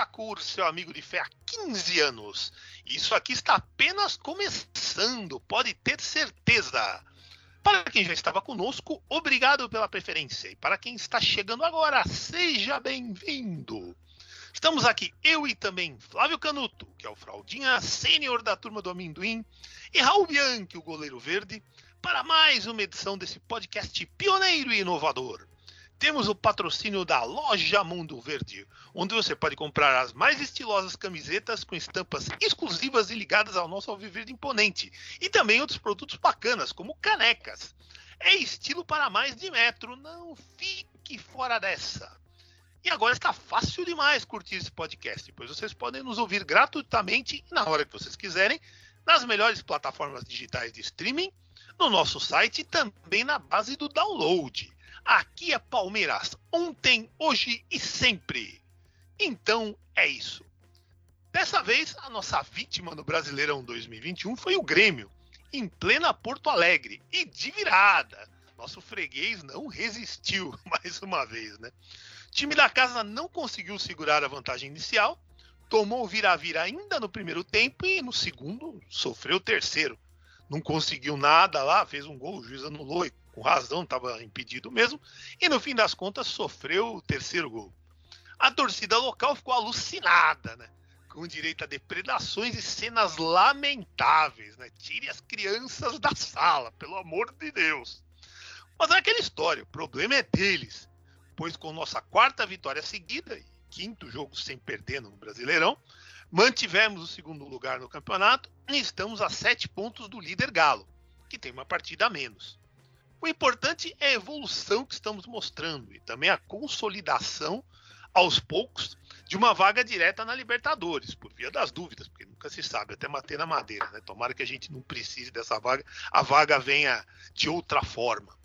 Shakur, seu amigo de fé há 15 anos. Isso aqui está apenas começando, pode ter certeza. Para quem já estava conosco, obrigado pela preferência. E para quem está chegando agora, seja bem-vindo. Estamos aqui, eu e também Flávio Canuto, que é o fraldinha sênior da turma do amendoim, e Raul Bianchi, o goleiro verde, para mais uma edição desse podcast pioneiro e inovador. Temos o patrocínio da Loja Mundo Verde, onde você pode comprar as mais estilosas camisetas com estampas exclusivas e ligadas ao nosso Alviverde imponente, e também outros produtos bacanas, como canecas. É estilo para mais de metro, não fique fora dessa. E agora está fácil demais curtir esse podcast, pois vocês podem nos ouvir gratuitamente na hora que vocês quiserem, nas melhores plataformas digitais de streaming, no nosso site e também na base do download. Aqui é Palmeiras, ontem, hoje e sempre. Então é isso. Dessa vez, a nossa vítima no Brasileirão 2021 foi o Grêmio, em plena Porto Alegre e de virada. Nosso freguês não resistiu mais uma vez, né? O time da casa não conseguiu segurar a vantagem inicial, tomou vira-vira ainda no primeiro tempo e no segundo sofreu o terceiro. Não conseguiu nada lá, fez um gol, o juiz anulou e com razão estava impedido mesmo, e no fim das contas sofreu o terceiro gol. A torcida local ficou alucinada, né? Com direito a depredações e cenas lamentáveis, né? Tire as crianças da sala, pelo amor de Deus. Mas é aquela história, o problema é deles pois com nossa quarta vitória seguida e quinto jogo sem perder no Brasileirão, mantivemos o segundo lugar no campeonato e estamos a sete pontos do líder Galo, que tem uma partida a menos. O importante é a evolução que estamos mostrando e também a consolidação, aos poucos, de uma vaga direta na Libertadores, por via das dúvidas, porque nunca se sabe, até bater na madeira, né? Tomara que a gente não precise dessa vaga, a vaga venha de outra forma.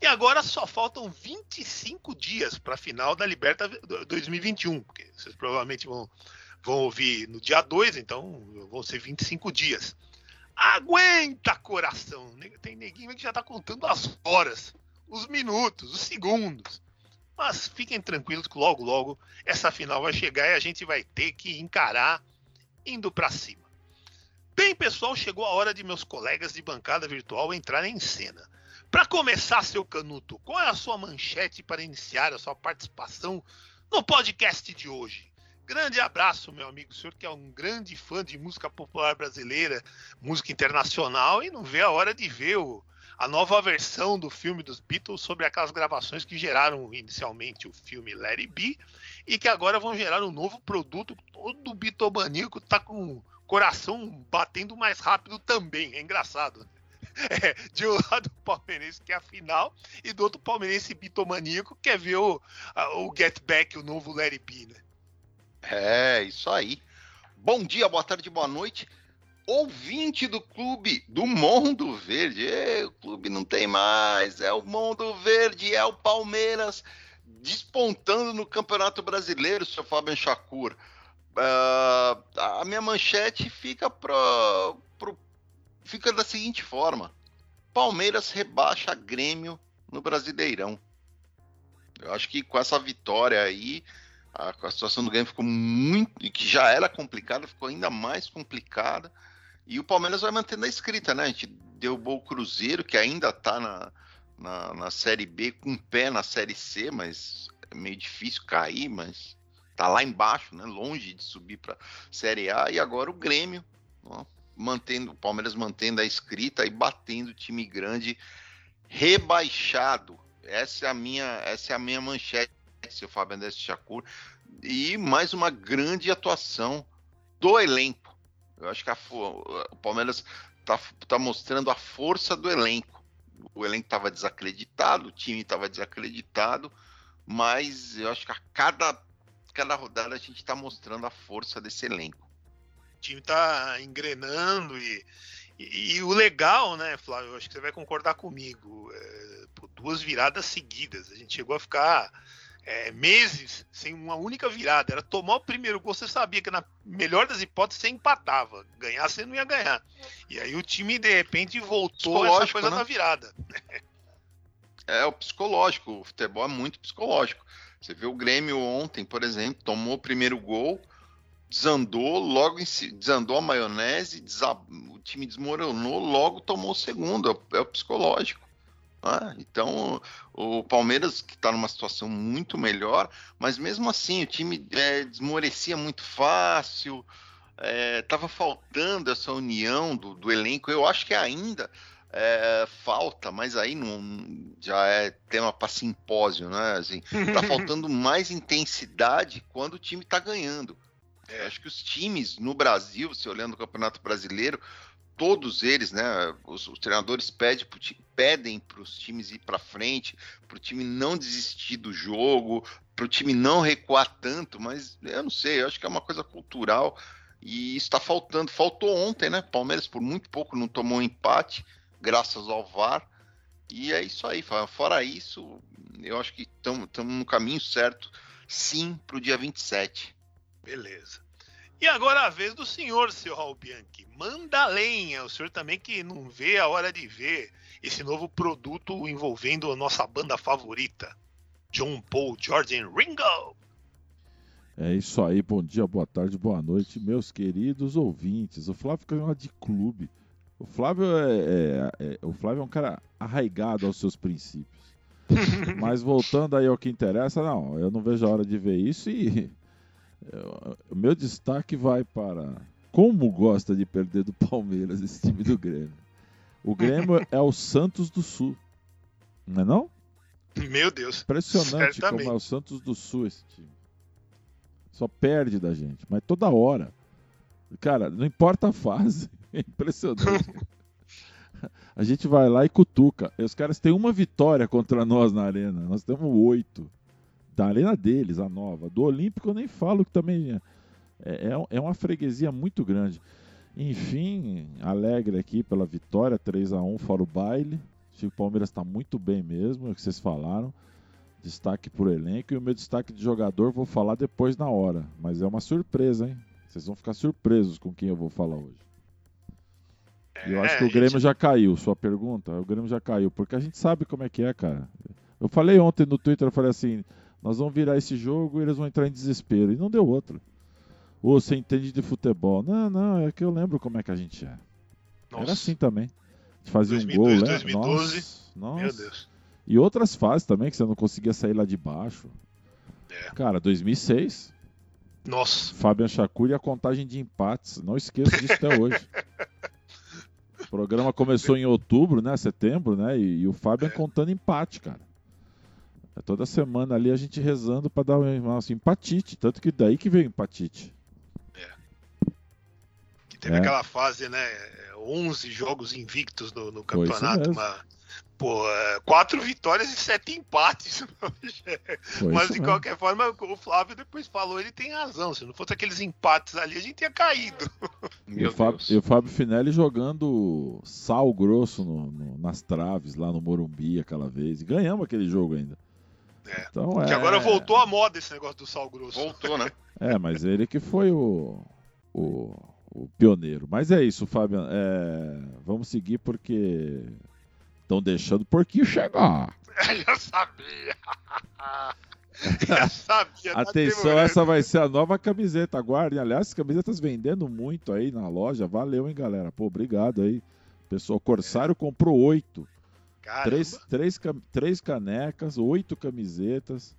E agora só faltam 25 dias para a final da Liberta 2021, porque vocês provavelmente vão, vão ouvir no dia 2, então vão ser 25 dias. Aguenta, coração! Tem neguinho que já está contando as horas, os minutos, os segundos. Mas fiquem tranquilos que logo, logo essa final vai chegar e a gente vai ter que encarar indo para cima. Bem, pessoal, chegou a hora de meus colegas de bancada virtual entrarem em cena. Para começar, seu Canuto, qual é a sua manchete para iniciar a sua participação no podcast de hoje? Grande abraço, meu amigo. O senhor que é um grande fã de música popular brasileira, música internacional, e não vê a hora de ver o, a nova versão do filme dos Beatles sobre aquelas gravações que geraram inicialmente o filme Let It Be e que agora vão gerar um novo produto. Todo bitomaníaco tá com o coração batendo mais rápido também. É engraçado. Né? É, de um lado o palmeirense que é a final e do outro o palmeirense bitomaníaco quer ver o, o Get Back, o novo Larry B, né? É, isso aí. Bom dia, boa tarde, boa noite. Ouvinte do clube do Mundo Verde. O clube não tem mais. É o Mundo Verde, é o Palmeiras despontando no Campeonato Brasileiro, seu Fábio Chacur. Uh, a minha manchete fica pro, pro fica da seguinte forma: Palmeiras rebaixa Grêmio no Brasileirão. Eu acho que com essa vitória aí, a, a situação do Grêmio ficou muito. que já era complicada, ficou ainda mais complicada. E o Palmeiras vai mantendo a escrita, né? A gente derrubou o Cruzeiro, que ainda tá na, na, na Série B, com um pé na Série C, mas é meio difícil cair, mas tá lá embaixo, né? Longe de subir para Série A. E agora o Grêmio, ó, mantendo o Palmeiras mantendo a escrita e batendo o time grande rebaixado. Essa é a minha, essa é a minha manchete seu Fábio Andrés Chacur, e mais uma grande atuação do elenco. Eu acho que a, o Palmeiras está tá mostrando a força do elenco. O elenco estava desacreditado, o time estava desacreditado, mas eu acho que a cada, cada rodada a gente está mostrando a força desse elenco. O time está engrenando e, e, e, o legal, né, Flávio? Acho que você vai concordar comigo. É, duas viradas seguidas. A gente chegou a ficar é, meses sem uma única virada. Era tomar o primeiro gol, você sabia que na melhor das hipóteses você empatava. Ganhar você não ia ganhar. E aí o time de repente voltou essa coisa né? da virada. É o psicológico, o futebol é muito psicológico. Você vê o Grêmio ontem, por exemplo, tomou o primeiro gol, desandou, logo si, desandou a maionese, desab... o time desmoronou, logo tomou o segundo. É o, é o psicológico. Ah, então, o Palmeiras que está numa situação muito melhor, mas mesmo assim o time é, desmorecia muito fácil, estava é, faltando essa união do, do, elenco. Eu acho que ainda é, falta, mas aí não, já é tema para simpósio, né? Assim, tá faltando mais intensidade quando o time está ganhando. É, acho que os times no Brasil, se olhando o Campeonato Brasileiro, todos eles, né? Os, os treinadores pedem, pedem para os times ir para frente, para o time não desistir do jogo, para o time não recuar tanto, mas eu não sei, eu acho que é uma coisa cultural e está faltando. Faltou ontem, né? Palmeiras por muito pouco não tomou um empate, graças ao VAR. E é isso aí. Fora isso, eu acho que estamos no caminho certo, sim, para o dia 27. Beleza. E agora a vez do senhor, seu Raul Bianchi. Manda lenha. O senhor também que não vê a hora de ver esse novo produto envolvendo a nossa banda favorita, John Paul, George and Ringo. É isso aí, bom dia, boa tarde, boa noite, meus queridos ouvintes. O Flávio caiu de clube. O Flávio é, é, é, o Flávio é um cara arraigado aos seus princípios. Mas voltando aí ao que interessa, não, eu não vejo a hora de ver isso e o meu destaque vai para como gosta de perder do Palmeiras esse time do Grêmio. O Grêmio é o Santos do Sul, não é não? Meu Deus. Impressionante certamente. como é o Santos do Sul esse time. Só perde da gente, mas toda hora. Cara, não importa a fase. É impressionante. a gente vai lá e cutuca. E os caras têm uma vitória contra nós na arena. Nós temos oito da arena deles, a nova. Do Olímpico eu nem falo que também é, é, é uma freguesia muito grande. Enfim, alegre aqui pela vitória, 3 a 1 fora o baile. Acho que o Palmeiras está muito bem mesmo, é o que vocês falaram. Destaque por elenco e o meu destaque de jogador vou falar depois na hora. Mas é uma surpresa, hein? Vocês vão ficar surpresos com quem eu vou falar hoje. E eu acho é, que o Grêmio já caiu. Sua pergunta, o Grêmio já caiu. Porque a gente sabe como é que é, cara. Eu falei ontem no Twitter, eu falei assim, nós vamos virar esse jogo e eles vão entrar em desespero. E não deu outra. Ou você entende de futebol. Não, não, é que eu lembro como é que a gente é. Nossa. Era assim também. A gente fazia 2002, um gol, né? 2012. Nossa, nossa. Meu Deus. E outras fases também que você não conseguia sair lá de baixo. É. Cara, 2006. Nossa. Fabian Chacur e a contagem de empates. Não esqueço disso até hoje. O programa começou em outubro, né? Setembro, né? E, e o Fabian é. contando empate, cara. É toda semana ali a gente rezando para dar um assim, empatite. Tanto que daí que veio empatite. É. Que teve é. aquela fase, né? 11 jogos invictos no, no campeonato. Uma, pô, é, quatro vitórias e sete empates. Mas de qualquer forma, o Flávio depois falou, ele tem razão. Se não fosse aqueles empates ali, a gente tinha caído. E o, Fábio, e o, Fábio, Finelli jogando sal grosso no, no, nas traves lá no Morumbi aquela vez. E ganhamos aquele jogo ainda. É. Então, que é... agora voltou a moda esse negócio do sal grosso. Voltou, né? é, mas ele que foi o, o, o pioneiro. Mas é isso, Fábio. É... Vamos seguir porque estão deixando o porquinho chegar. Eu sabia. Eu sabia. Tá Atenção, essa vai ser a nova camiseta. Aguardem. Aliás, as camisetas vendendo muito aí na loja. Valeu, hein, galera. Pô, obrigado aí. Pessoal, Corsário comprou oito. Três, três, três canecas, oito camisetas.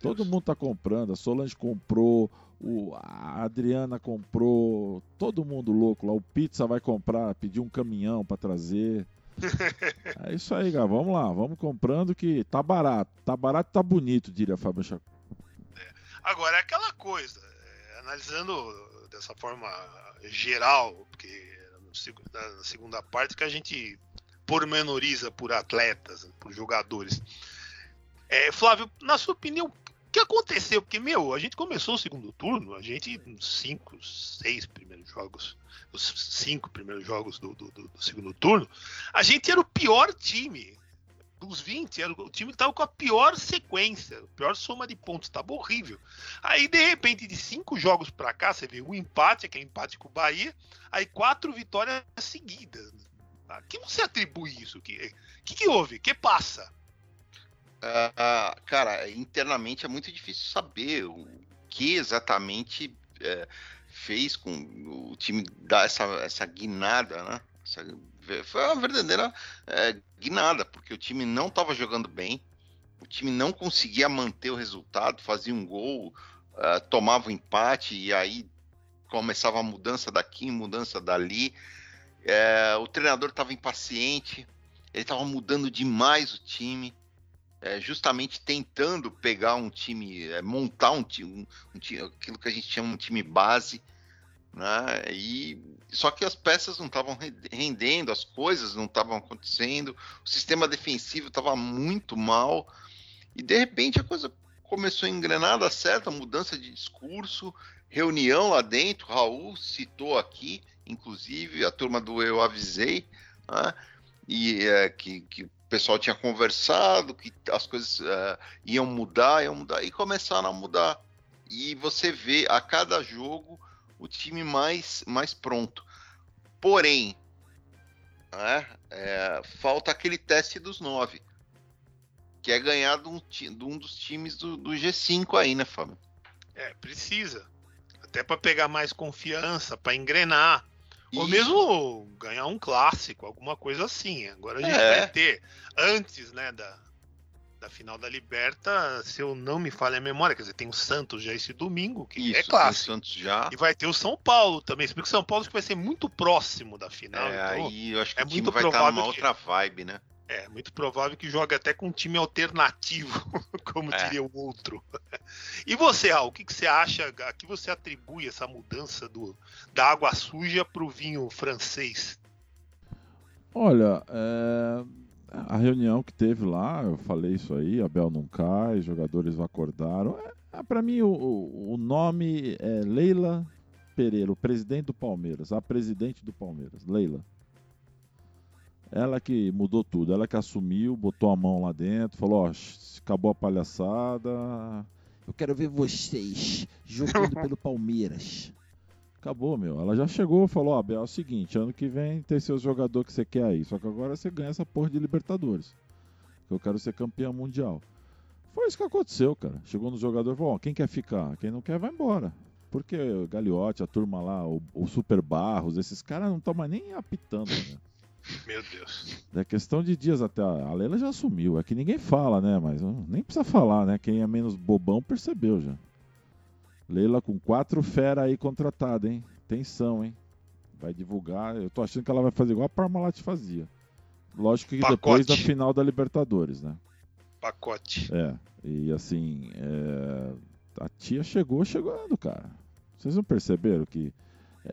Todo mundo tá comprando. A Solange comprou, o, a Adriana comprou, todo mundo louco lá. O Pizza vai comprar, pedir um caminhão para trazer. É isso aí, galera. Vamos lá, vamos comprando que tá barato. Tá barato e tá bonito, diria Fábio Chaco. Agora, é aquela coisa, é, analisando dessa forma geral, porque seg- na segunda parte que a gente pormenoriza por atletas, por jogadores. É, Flávio, na sua opinião, o que aconteceu? Porque, meu, a gente começou o segundo turno, a gente, cinco, seis primeiros jogos, os cinco primeiros jogos do, do- do- do segundo turno, a gente era o pior time. Dos 20, era o time que estava com a pior sequência, a pior soma de pontos, estava horrível. Aí, de repente, de cinco jogos para cá, você vê um empate, aquele empate com o Bahia, aí quatro vitórias seguidas. A que você atribui isso? O que, que, que houve? O que passa? Ah, ah, cara, internamente é muito difícil saber o que exatamente é, fez com o time dar essa, essa guinada, né? Essa- foi uma verdadeira é, guinada, porque o time não estava jogando bem, o time não conseguia manter o resultado, fazia um gol, ah, tomava um empate e aí começava a mudança daqui, mudança dali. É, o treinador estava impaciente, ele estava mudando demais o time é, justamente tentando pegar um time, é, montar um time, um, time, aquilo que a gente chama um time base, né? E só que as peças não estavam rendendo, as coisas não estavam acontecendo, o sistema defensivo estava muito mal e de repente a coisa começou a engrenar, dar certo, mudança de discurso, reunião lá dentro, Raul citou aqui, inclusive a turma do eu avisei, né? e é, que, que o pessoal tinha conversado, que as coisas é, iam mudar, iam mudar, e começaram a mudar. E você vê a cada jogo o time mais, mais pronto. Porém, né, é, falta aquele teste dos nove, que é ganhar de um, de um dos times do, do G5 aí, né, Fábio? É, precisa. Até para pegar mais confiança, para engrenar. Ou mesmo ganhar um clássico, alguma coisa assim. Agora a gente É. vai ter, antes né, da, da final da Liberta, se eu não me falha a memória, quer dizer, tem o Santos já esse domingo, que Isso, é tem o clássico. Santos já. E vai ter o São Paulo também. Se bem que o São Paulo acho que vai ser muito próximo da final. É, então aí eu acho que é o time muito vai estar provável numa que- outra vibe, né? É muito provável que jogue até com um time alternativo, como É. diria o outro. E você, Raul, o que, que você acha? A que você atribui essa mudança do, da água suja para o vinho francês? Olha, é, a reunião que teve lá, eu falei isso aí, Abel não cai, os jogadores acordaram. É, para mim, o, o- o nome é Leila Pereira, o presidente do Palmeiras, a presidente do Palmeiras, Leila. Ela que mudou tudo, ela que assumiu, botou a mão lá dentro, falou: ó, acabou a palhaçada. Eu quero ver vocês jogando pelo Palmeiras. Acabou, meu. Ela já chegou falou: Ó, Abel, é o seguinte, ano que vem tem seus jogadores que você quer aí. Só que agora você ganha essa porra de Libertadores. Eu quero ser campeão mundial. Foi isso que aconteceu, cara. Chegou no jogador e falou: Ó, quem quer ficar? Quem não quer, vai embora. Porque o Gagliotti, a turma lá, o, o Super Barros, esses caras não estão mais nem apitando, né? Meu Deus. É questão de dias até. A Leila já assumiu. É que ninguém fala, né? Mas nem precisa falar, né? Quem é menos bobão percebeu já. Leila com quatro fera aí contratada, hein? Tensão, hein? Vai divulgar. Eu tô achando que ela vai fazer igual a Parmalat fazia. Lógico que Pacote. depois da final da Libertadores, né? Pacote. É. E assim, é, a tia chegou chegando, cara. Vocês não perceberam que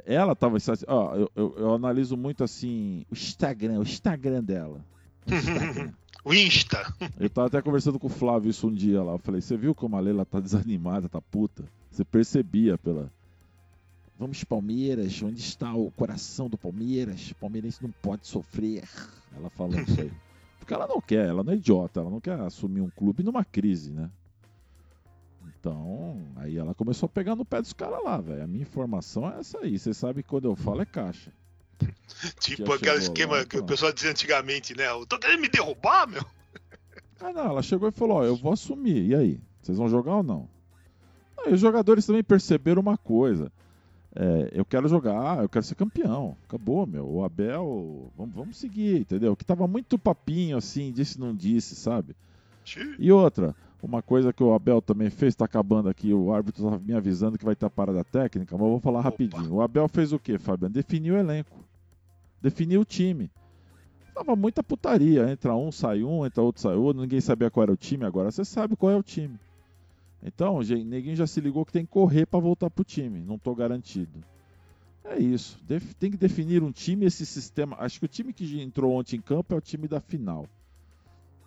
ela tava. Ó, eu, eu, eu analiso muito assim o Instagram, o Instagram dela. O Instagram. O Insta. Eu tava até conversando com o Flávio isso um dia lá. Eu falei, você viu como a Leila tá desanimada, tá puta? Você percebia pela. Vamos Palmeiras, onde está o coração do Palmeiras? O palmeirense não pode sofrer. Ela falando isso aí. Porque ela não quer, ela não é idiota, ela não quer assumir um clube numa crise, né? Então, aí ela começou a pegar no pé dos caras lá, velho. A minha informação é essa aí. Você sabe que quando eu falo é caixa. Tipo aquele esquema lá, que o pessoal dizia antigamente, né? Eu tô querendo me derrubar, meu. Ah, não, ela chegou e falou: Ó, eu vou assumir. E aí? Vocês vão jogar ou não? Aí os jogadores também perceberam uma coisa. É, eu quero jogar, eu quero ser campeão. Acabou, meu. O Abel, vamos, vamos seguir, entendeu? Que tava muito papinho assim, disse não disse, sabe? E outra, uma coisa que o Abel também fez, tá acabando aqui, o árbitro tava me avisando que vai ter a parada técnica, mas eu vou falar Opa. rapidinho. O Abel fez o quê, Fabiano? Definiu o elenco. Definiu o time. tava muita putaria. Entra um, sai um, entra outro, sai outro. Ninguém sabia qual era o time. Agora você sabe qual é o time. Então, gente, ninguém já se ligou que tem que correr para voltar pro time. Não tô garantido. É isso. Tem que definir um time, esse sistema. Acho que o time que entrou ontem em campo é o time da final.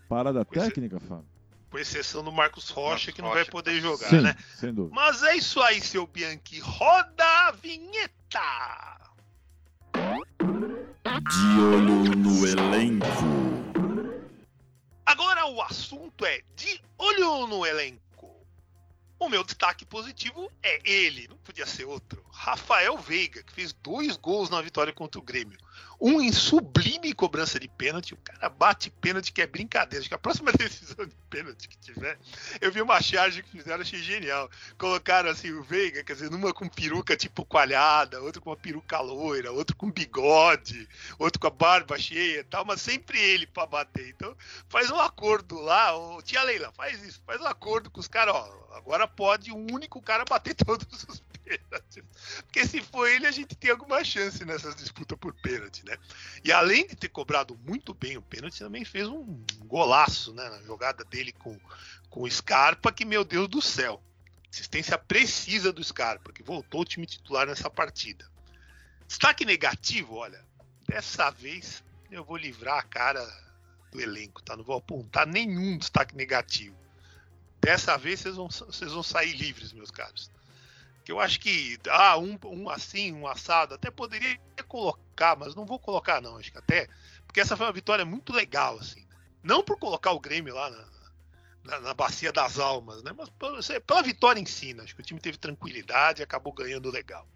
Parada Pois é. técnica, Fábio? Com exceção do Marcos Rocha, Marcos que não Rocha. vai poder jogar, Sim, né? sem dúvida. Mas é isso aí, seu Bianchi. Roda a vinheta! De olho no elenco. Agora o assunto é de olho no elenco. O meu destaque positivo é ele, não podia ser outro. Rafael Veiga, que fez dois gols na vitória contra o Grêmio. Um em sublime cobrança de pênalti. O cara bate pênalti que é brincadeira. Acho que a próxima decisão de pênalti que tiver, eu vi uma charge que fizeram, achei genial. Colocaram assim o Veiga, quer dizer, numa com peruca tipo coalhada, outro com uma peruca loira, outro com bigode, outro com a barba cheia e tal, mas sempre ele pra bater. Então, faz um acordo lá, ô, tia Leila, faz isso, faz um acordo com os caras, ó, agora pode um único cara bater todos os pênaltis. Porque se for ele, a gente tem alguma chance nessas disputas por pênalti, né? E além de ter cobrado muito bem o pênalti, também fez um golaço, né, na jogada dele com, com o Scarpa, que, meu Deus do céu, assistência precisa do Scarpa, que voltou o time titular nessa partida. Destaque negativo, olha, dessa vez eu vou livrar a cara do elenco, tá? Não vou apontar nenhum destaque negativo. Dessa vez vocês vão, vocês vão sair livres, meus caros. Que eu acho que, ah, um, um assim, um assado, até poderia colocar, mas não vou colocar, não. Acho que até. Porque essa foi uma vitória muito legal, assim. Não por colocar o Grêmio lá na, na, na Bacia das Almas, né? Mas pela, pela vitória em si, né? Acho que o time teve tranquilidade e acabou ganhando legal.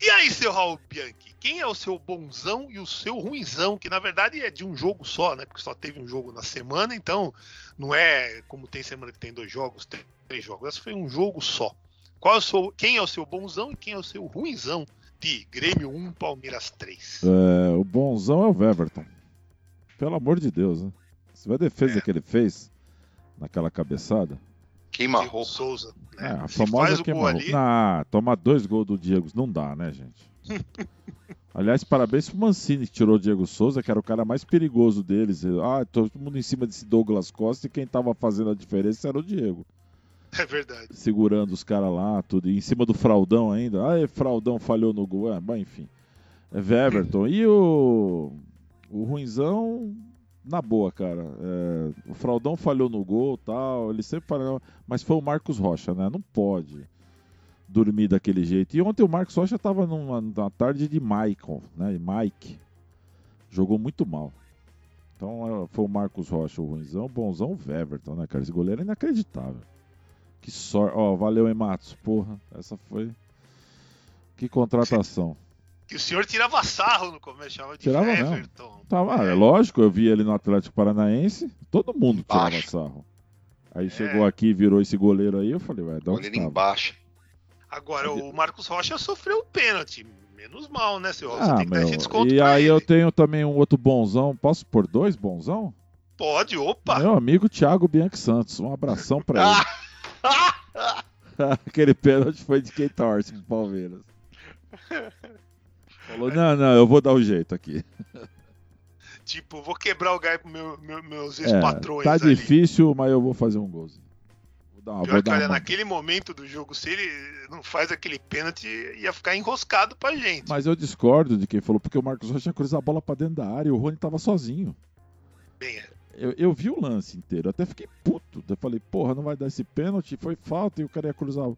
E aí, seu Raul Bianchi, quem é o seu bonzão e o seu ruinzão? Que na verdade é de um jogo só, né? Porque só teve um jogo na semana, então não é como tem semana que tem dois jogos, três jogos. Essa foi um jogo só. Qual é o seu, quem é o seu bonzão e quem é o seu ruinzão de Grêmio 1, Palmeiras 3? É, o bonzão é o Weverton. Pelo amor de Deus, né? Você vê a defesa É. que ele fez naquela cabeçada? Queima roupa. Souza. É, Né? a Se famosa o queima ali, Não, tomar dois gols do Diego não dá, né, gente? Aliás, parabéns pro Mancini que tirou o Diego Souza, que era o cara mais perigoso deles. Ah, todo mundo em cima desse Douglas Costa e quem tava fazendo a diferença era o Diego. É verdade. Segurando os caras lá, tudo. E em cima do Fraudão ainda. Ah, Fraudão falhou no gol. É, bom, enfim. É Everton. E o. O Ruinzão, na boa, cara. É, o Fraudão falhou no gol tal. Ele sempre falhou. Mas foi o Marcos Rocha, né? Não pode dormir daquele jeito. E ontem o Marcos Rocha tava numa, numa tarde de Michael, né? Mike. Jogou muito mal. Então é, foi o Marcos Rocha o ruimzão, o bonzão o Everton, né, cara? Esse goleiro é inacreditável. Que sorte. Ó, valeu, hein, Matos? Porra, essa foi. Que contratação. Que o senhor tirava sarro no começo, chamava de Tirava. Everton. Tava, é lógico, eu vi ele no Atlético Paranaense, todo mundo tirava Baixo. sarro. Aí chegou aqui, virou esse goleiro aí, eu falei, ué, dá onde Goleiro embaixo. Agora, o Marcos Rocha sofreu o pênalti. Menos mal, né, seu? Você Ah, tem que dar esse meu. desconto E aí ele. eu tenho também um outro bonzão. Posso pôr dois bonzão? Pode, opa! Meu amigo Thiago Bianchi Santos. Um abração pra ele. Aquele pênalti foi de quem torce pro Palmeiras. Falou, não, não, eu vou dar o jeito aqui. Tipo, vou quebrar o gai pro meu, meu- meus É, ex-patrões tá ali. difícil, mas eu vou fazer um golzinho. Vou dar, Pior vou que, dar olha, uma... naquele momento do jogo, se ele não faz aquele pênalti, ia ficar enroscado pra gente. Mas eu discordo de quem falou, porque o Marcos Rocha ia cruzar a bola pra dentro da área e o Rony tava sozinho. Bem, é. Eu, eu vi o lance inteiro, até fiquei puto. Eu falei, porra, não vai dar esse pênalti, foi falta e o cara ia cruzar.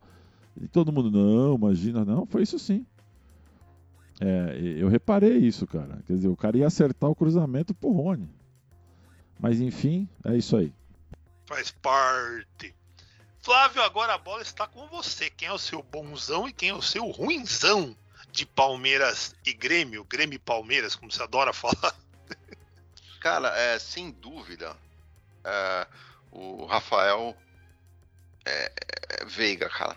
E todo mundo, não, imagina, não, foi isso sim. É, eu reparei isso, cara. Quer dizer, o cara ia acertar o cruzamento pro Rony. Mas enfim, é isso aí. faz parte. Flávio, agora a bola está com você. Quem é o seu bonzão e quem é o seu ruinzão de Palmeiras e Grêmio? Grêmio e Palmeiras, como você adora falar. Cara, é, sem dúvida, é, o Rafael é, é, Veiga, cara.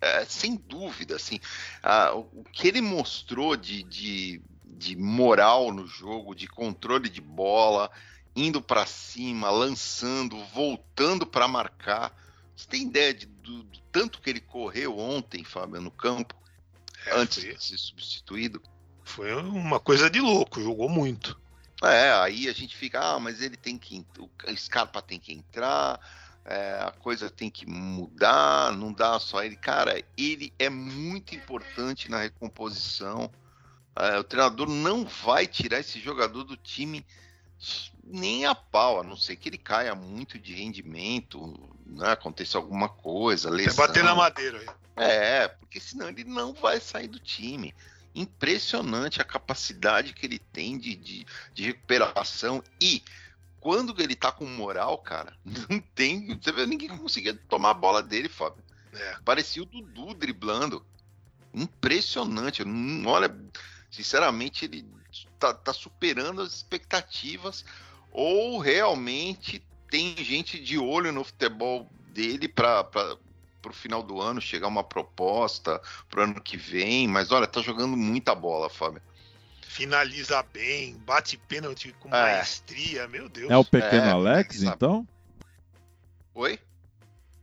É, sem dúvida, assim, ah, o, que ele mostrou de, de, de moral no jogo, de controle de bola, indo pra cima, lançando, voltando pra marcar. Você tem ideia de, do, do tanto que ele correu ontem, Fábio, no campo, antes foi, de ser substituído? foi uma coisa de louco, jogou muito. É, aí a gente fica, ah, mas ele tem que. O Scarpa tem que entrar, é, a coisa tem que mudar, não dá só ele. Cara, ele é muito importante na recomposição. É, o treinador não vai tirar esse jogador do time nem a pau, a não ser que ele caia muito de rendimento, né, aconteça alguma coisa, lesão. É bater na madeira. aí. É, porque senão ele não vai sair do time. Impressionante a capacidade que ele tem de, de, de recuperação e quando ele tá com moral, cara, não tem. Você vê, ninguém conseguia tomar a bola dele, Fábio. É. Parecia o Dudu driblando. Impressionante. Não- Olha, sinceramente, ele tá, tá superando as expectativas. Ou realmente tem gente de olho no futebol dele para o final do ano chegar uma proposta pro ano que vem. Mas olha, tá jogando muita bola, Fábio. Finaliza bem, bate pênalti com É. maestria, meu Deus. É o pequeno É, Alex, então? Oi?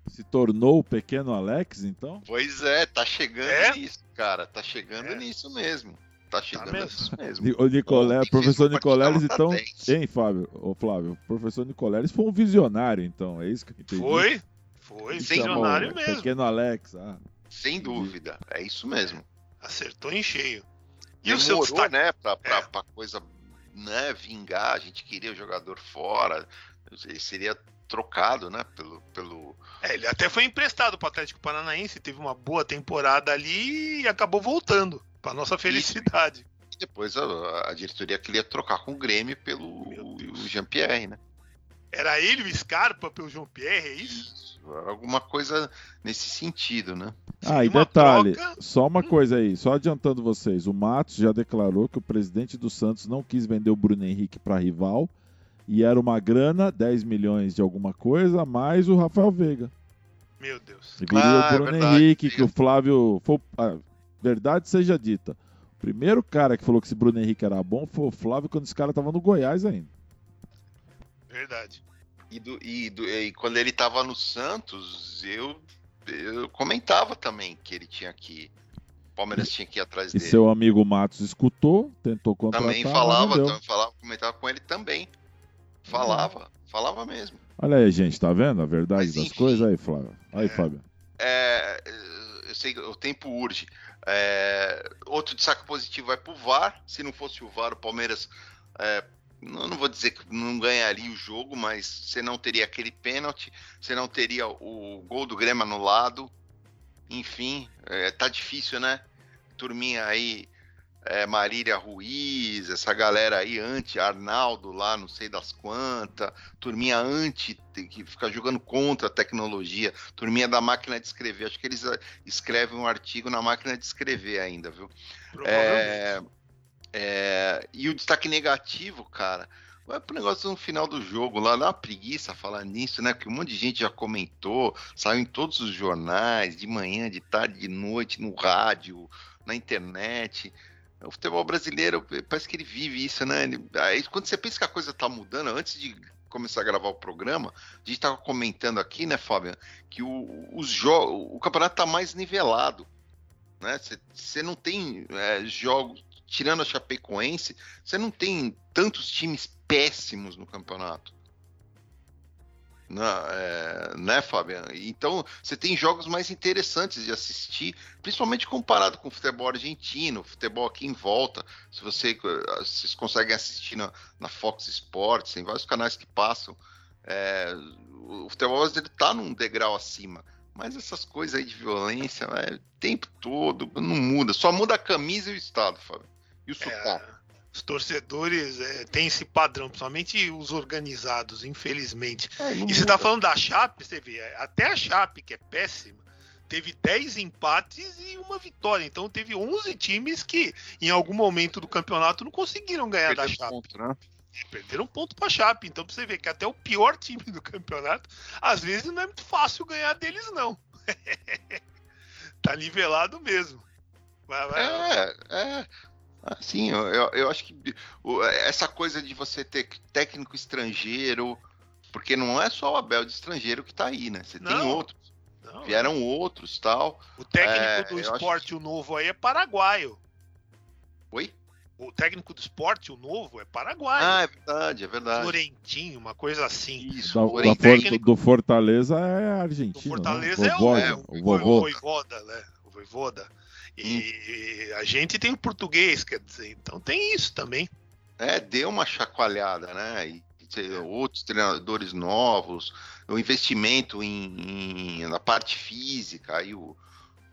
Se tornou o pequeno Alex, então? Pois é, tá chegando É? nisso, cara. Tá chegando É. nisso mesmo. Tá chegando mesmo. nisso mesmo. O Nicolé, professor Nicoleles, então. nota 10. Hein, Fábio? Ô, Flávio, o professor Nicoleles foi um visionário, então. É isso que eu entendi. Foi, foi, Ele visionário mesmo. Pequeno Alex. Ah, Sem dúvida. É isso mesmo. Acertou em cheio. E o Demorou, seu destaque? né, pra, pra, É. pra coisa né, vingar. A gente queria o jogador fora. Ele seria trocado, né, pelo... pelo... É, ele até foi emprestado para o Atlético Paranaense, teve uma boa temporada ali e acabou voltando, para nossa felicidade. E depois a, a diretoria queria trocar com o Grêmio pelo o. Jean-Pierre, né? Era ele o Scarpa pelo João Pierre, é isso? Isso, Alguma coisa nesse sentido, né? Ah, e detalhe, troca- só uma coisa aí, só adiantando vocês, o Matos já declarou que o presidente do Santos não quis vender o Bruno Henrique para rival e era uma grana, 10 milhões de alguma coisa, mais o Rafael Veiga. Meu Deus. E viria Ah, o é Bruno verdade, Henrique, que o Flávio. Foi, a verdade seja dita. O primeiro cara que falou que esse Bruno Henrique era bom foi o Flávio quando esse cara tava no Goiás ainda. Verdade. E, do- e do- e quando ele tava no Santos, eu, eu comentava também que ele tinha que. O Palmeiras tinha que ir atrás E dele. seu amigo Matos escutou, tentou contratar. Também falava, não deu. também falava, comentava com ele também. Falava, falava mesmo. Olha aí, gente, tá vendo a verdade Mas, das enfim. coisas aí, Flávio? Aí, É. Fábio. É, eu sei que o tempo urge. É, outro destaque positivo vai pro VAR. Se não fosse o VAR, o Palmeiras. é, não, não vou dizer que não ganharia o jogo, mas você não teria aquele pênalti, você não teria o gol do Grêmio anulado. Enfim, é, tá difícil, né? Turminha aí, é, Marília Ruiz, essa galera aí, anti-Arnaldo lá, não sei das quantas, turminha anti, que ficar jogando contra a tecnologia, turminha da máquina de escrever. Acho que eles ah, escrevem um artigo na máquina de escrever ainda, viu? Provavelmente. É, é, e o destaque negativo, cara, vai pro negócio no final do jogo lá, dá uma preguiça falar nisso, né? Porque um monte de gente já comentou, saiu em todos os jornais, de manhã, de tarde, de noite, no rádio, na internet. O futebol brasileiro, parece que ele vive isso, né? Ele- aí, quando você pensa que a coisa tá mudando, antes de começar a gravar o programa, a gente tava comentando aqui, né, Fábio, que o, os o campeonato tá mais nivelado, né? Você não tem é, jogos, tirando a Chapecoense, você não tem tantos times péssimos no campeonato. Né, é, né, Fabiano? Então, você tem jogos mais interessantes de assistir, principalmente comparado com o futebol argentino, futebol aqui em volta. Se você, vocês conseguem assistir na, na Fox Sports, tem vários canais que passam. é, o futebol brasileiro tá num degrau acima. Mas essas coisas aí de violência, é, o tempo todo, não muda. Só muda a camisa e o estado, Fábio. E o sotaque. É, os torcedores é, têm esse padrão, principalmente os organizados, infelizmente. É, E você muda. tá falando da Chape, você vê, até a Chape, que é péssima, teve 10 empates e uma vitória. Então teve 11 times que, em algum momento do campeonato, não conseguiram ganhar da Chape. ponto, né? Perderam ponto pra Chape. Então você ver que até o pior time do campeonato, às vezes não é muito fácil ganhar deles, não. tá nivelado mesmo. Vai, vai. É, é. Assim, eu, eu, eu acho que o- essa coisa de você ter técnico estrangeiro, porque não é só o Abel de estrangeiro que tá aí, né? Você tem Não. outros, Não, vieram outros tal. O técnico É, do esporte, o novo aí, é paraguaio. Oi? o técnico do esporte, o novo, é paraguaio. Ah, é verdade, é verdade. Florentinho, uma coisa assim. Isso, Da- da técnico- do Fortaleza é O argentino. Fortaleza né? é o, Voivoda, é, o o, vovô. o Voivoda, né? O Voivoda. E a gente tem o português, quer dizer, então tem isso também. É, deu uma chacoalhada, né? E outros treinadores novos, o investimento em, em- na parte física, aí o,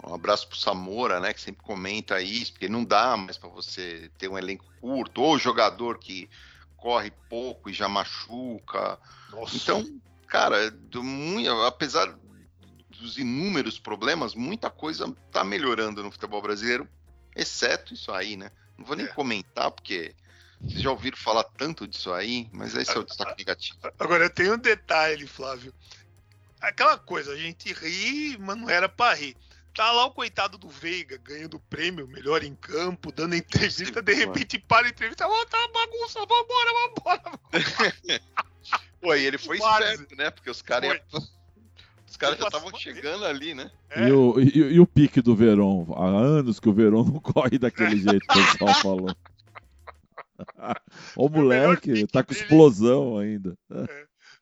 um abraço pro Samora, né? Que sempre comenta isso, porque não dá mais para você ter um elenco curto, ou jogador que corre pouco e já machuca. Nossa. Então, cara, do mui- apesar dos inúmeros problemas, muita coisa tá melhorando no futebol brasileiro, exceto isso aí, né? Não vou nem É. comentar, porque vocês já ouviram falar tanto disso aí, mas esse é o destaque negativo. Agora tem um detalhe, Flávio. Aquela coisa, a gente ri, mas não era pra rir. Tá lá o coitado do Veiga ganhando o prêmio, melhor em campo, dando entrevista, de repente para a entrevista, ó, tá uma bagunça, vambora, vambora. Pô, e ele foi Quase. esperto, né? Porque os caras Foi. Os caras já estavam chegando ali, né? É, E, o, e, e o pique do Verón? Há anos que o Verón não corre daquele jeito que o pessoal falou. o moleque tá com dele. explosão ainda.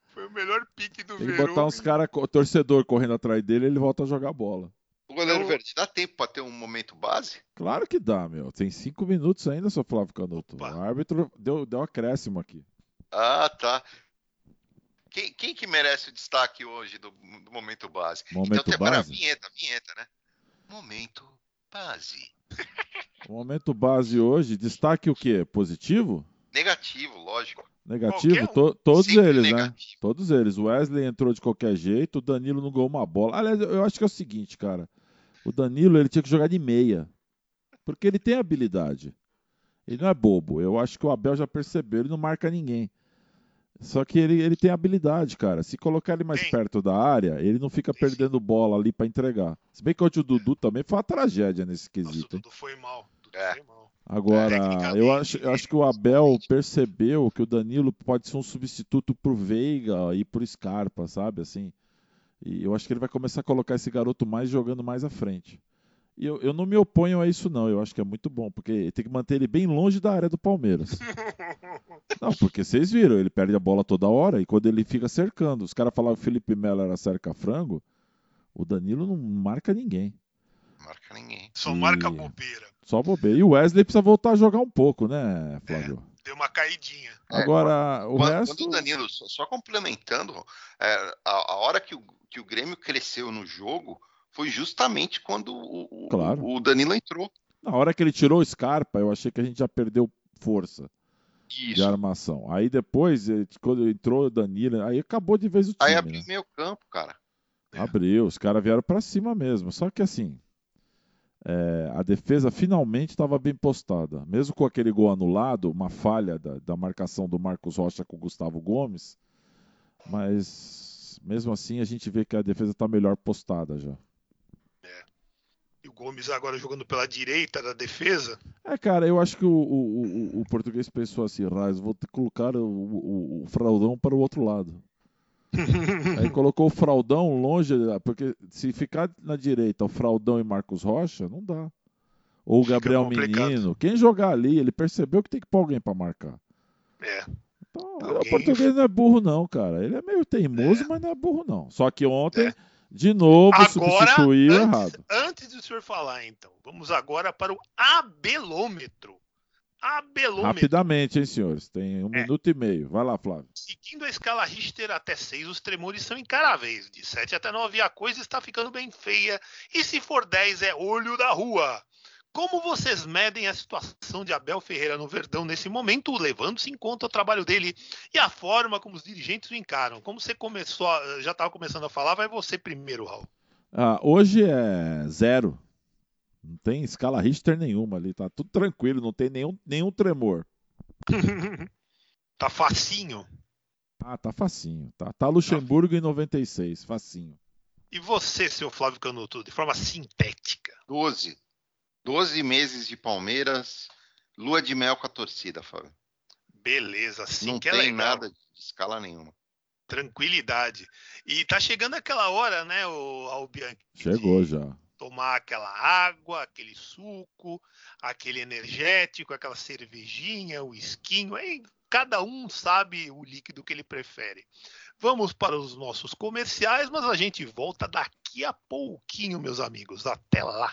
foi o melhor pique do Tem que Verão. botar uns caras, torcedor correndo atrás dele ele volta a jogar bola. O goleiro Eu- verde, dá tempo pra ter um momento base? Claro que dá, meu. Tem cinco minutos ainda, seu Flávio Canuto. Opa. O árbitro deu, deu acréscimo aqui. Ah, tá. Que merece o destaque hoje do, do momento base? Momento então tem agora a base? vinheta, vinheta, né? Momento base. O momento base hoje, destaque o quê? Positivo? Negativo, lógico. Negativo? Um. Todos Sempre eles, né? negativo. Todos eles. O Wesley entrou de qualquer jeito, o Danilo não ganhou uma bola. Aliás, eu acho que é o seguinte, cara. O Danilo, ele tinha que jogar de meia. Porque ele tem habilidade. Ele não é bobo. Eu acho que o Abel já percebeu, ele não marca ninguém. Só que ele, ele tem habilidade, cara. Se colocar ele mais Tem. perto da área, ele não fica Tem sim. perdendo bola ali pra entregar. Se bem que hoje o Dudu também foi uma tragédia nesse Nossa, o quesito. Dudu foi mal. Dudu É. foi mal. Agora, Tecnicamente, eu acho, eu acho que o Abel percebeu que o Danilo pode ser um substituto pro Veiga e pro Scarpa, sabe? Assim. E eu acho que ele vai começar a colocar esse garoto mais jogando mais à frente. E eu, eu não me oponho a isso, não. Eu acho que é muito bom, porque tem que manter ele bem longe da área do Palmeiras. Não, porque vocês viram, ele perde a bola toda hora e quando ele fica cercando. Os caras falavam que o Felipe Melo era cerca-frango, o Danilo não marca ninguém. Marca ninguém. Só E- marca bobeira. Só bobeira. E o Wesley precisa voltar a jogar um pouco, né, Flávio? Deu uma caidinha. É, Agora, o quando, resto. quando o Danilo, só, só complementando, é, a, a hora que o, que o Grêmio cresceu no jogo foi justamente quando o, Claro. o Danilo entrou. Na hora que ele tirou o Scarpa, eu achei que a gente já perdeu força de Isso. armação. Aí depois, quando entrou o Danilo, aí acabou de vez o time. Aí né? abriu meio campo, cara. Abriu, os caras vieram pra cima mesmo. Só que assim, é, a defesa finalmente estava bem postada. Mesmo com aquele gol anulado, uma falha da, da marcação do Marcos Rocha com o Gustavo Gomes, mas mesmo assim a gente vê que a defesa está melhor postada já. E o Gomes agora jogando pela direita da defesa. É, cara, eu acho que o, o, o, o português pensou assim, Raiz, vou colocar o, o, o fraldão para o outro lado. Aí colocou o fraldão longe, porque se ficar na direita o fraldão e Marcos Rocha, não dá. Ou o Gabriel complicado. Menino. Quem jogar ali, ele percebeu que tem que pôr alguém para marcar. É. Então, Alguém- o português não é burro, não, cara. Ele é meio teimoso, É. mas não é burro, não. Só que ontem, É. de novo, Agora, substituiu antes, errado. antes do senhor falar, então, vamos agora para o abelômetro. Abelômetro. Rapidamente, hein, senhores? Tem um É. minuto e meio. Vai lá, Flávio. Seguindo a escala Richter até 6, os tremores são encaráveis. De 7 até 9, a coisa está ficando bem feia. E se for 10, é olho da rua. Como vocês medem a situação de Abel Ferreira no Verdão nesse momento, levando-se em conta o trabalho dele e a forma como os dirigentes o encaram? Como você começou, a- já estava começando a falar, vai você primeiro, Raul. Ah, hoje é zero. Não tem escala Richter nenhuma ali, tá tudo tranquilo, não tem nenhum, nenhum tremor. tá facinho. Ah, tá facinho. Tá, tá Luxemburgo em 96, facinho. E você, seu Flávio Canuto, de forma sintética? 12. 12 meses de Palmeiras, lua de mel com a torcida, Fábio. Beleza, assim Não que é tem legal. nada de escala nenhuma. Tranquilidade. E tá chegando aquela hora, né, o Albianchi? Chegou já. tomar aquela água, aquele suco, aquele energético, aquela cervejinha, o esquinho, aí cada um sabe o líquido que ele prefere. Vamos para os nossos comerciais, mas a gente volta daqui a pouquinho, meus amigos. Até lá.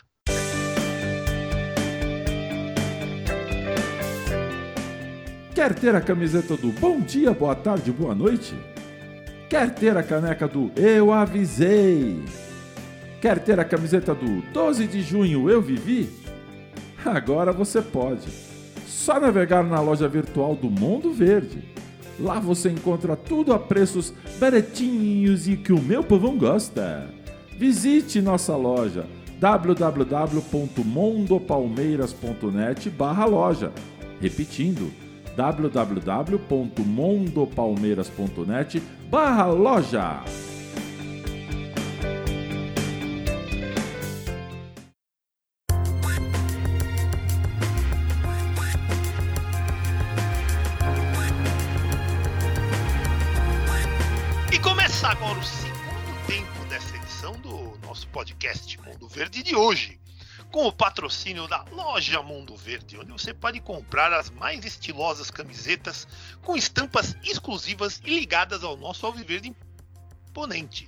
Quer ter a camiseta do Bom Dia, Boa Tarde, Boa Noite? Quer ter a caneca do Eu Avisei? Quer ter a camiseta do 12 de junho Eu Vivi? Agora você pode. Só navegar na loja virtual do Mundo Verde. Lá você encontra tudo a preços baratinhos e que o meu povão gosta. Visite nossa loja www.mondopalmeiras.net barra loja. Repetindo, www.mondopalmeiras.net barra loja. E começa agora o segundo tempo dessa edição do nosso podcast Mundo Verde de hoje, com o patrocínio da loja Mundo Verde, onde você pode comprar as mais estilosas camisetas com estampas exclusivas e ligadas ao nosso alviverde imponente.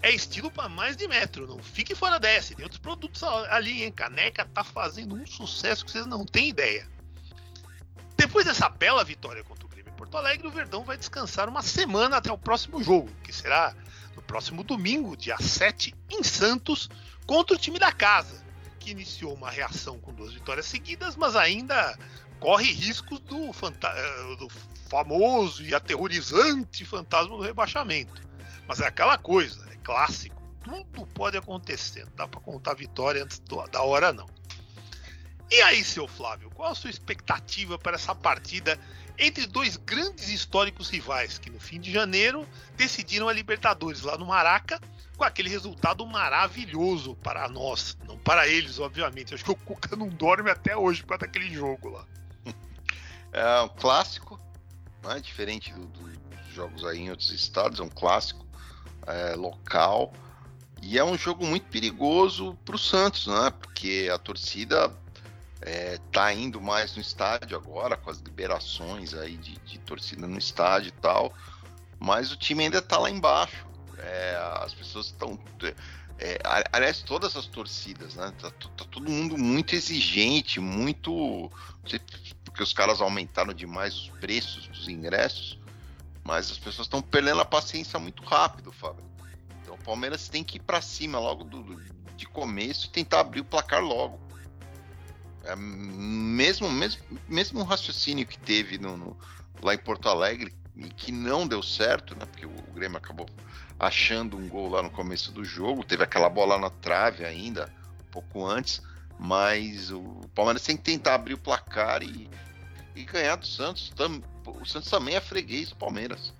É estilo para mais de metro, não fique fora dessa. Tem outros produtos ali, hein? Caneca tá fazendo um sucesso que vocês não têm ideia. Depois dessa bela vitória contra o Grêmio em Porto Alegre, o Verdão vai descansar uma semana até o próximo jogo, que será no próximo domingo, dia 7, em Santos, contra o time da casa, que iniciou uma reação com duas vitórias seguidas, mas ainda corre riscos do, eh, do famoso e aterrorizante fantasma do rebaixamento. Mas é aquela coisa, é clássico, tudo pode acontecer, não dá para contar vitória antes da hora não. E aí, seu Flávio, qual a sua expectativa para essa partida entre dois grandes históricos rivais que no fim de janeiro decidiram a Libertadores lá no Maraca com aquele resultado maravilhoso para nós, não para eles, obviamente. Acho que o Cuca não dorme até hoje por causa daquele jogo lá. É um clássico, né? diferente do- do- dos jogos aí em outros estados, é um clássico é, local. E é um jogo muito perigoso para o Santos, né? Porque a torcida é, tá indo mais no estádio agora, com as liberações aí de, de torcida no estádio e tal. Mas o time ainda tá lá embaixo. É, as pessoas estão. É, a- aliás, todas as torcidas, né? Tá, tá todo mundo muito exigente, muito. porque os caras aumentaram demais os preços dos ingressos, mas as pessoas estão perdendo a paciência muito rápido, Fábio. Então o Palmeiras tem que ir para cima logo do, do- de começo e tentar abrir o placar logo. É, mesmo, mesmo, mesmo o raciocínio que teve no, no- lá em Porto Alegre, e que não deu certo, né? Porque o Grêmio acabou achando um gol lá no começo do jogo, teve aquela bola na trave ainda, um pouco antes, mas o Palmeiras tem que tentar abrir o placar e, e ganhar do Santos. Tam- o Santos também é freguês do Palmeiras.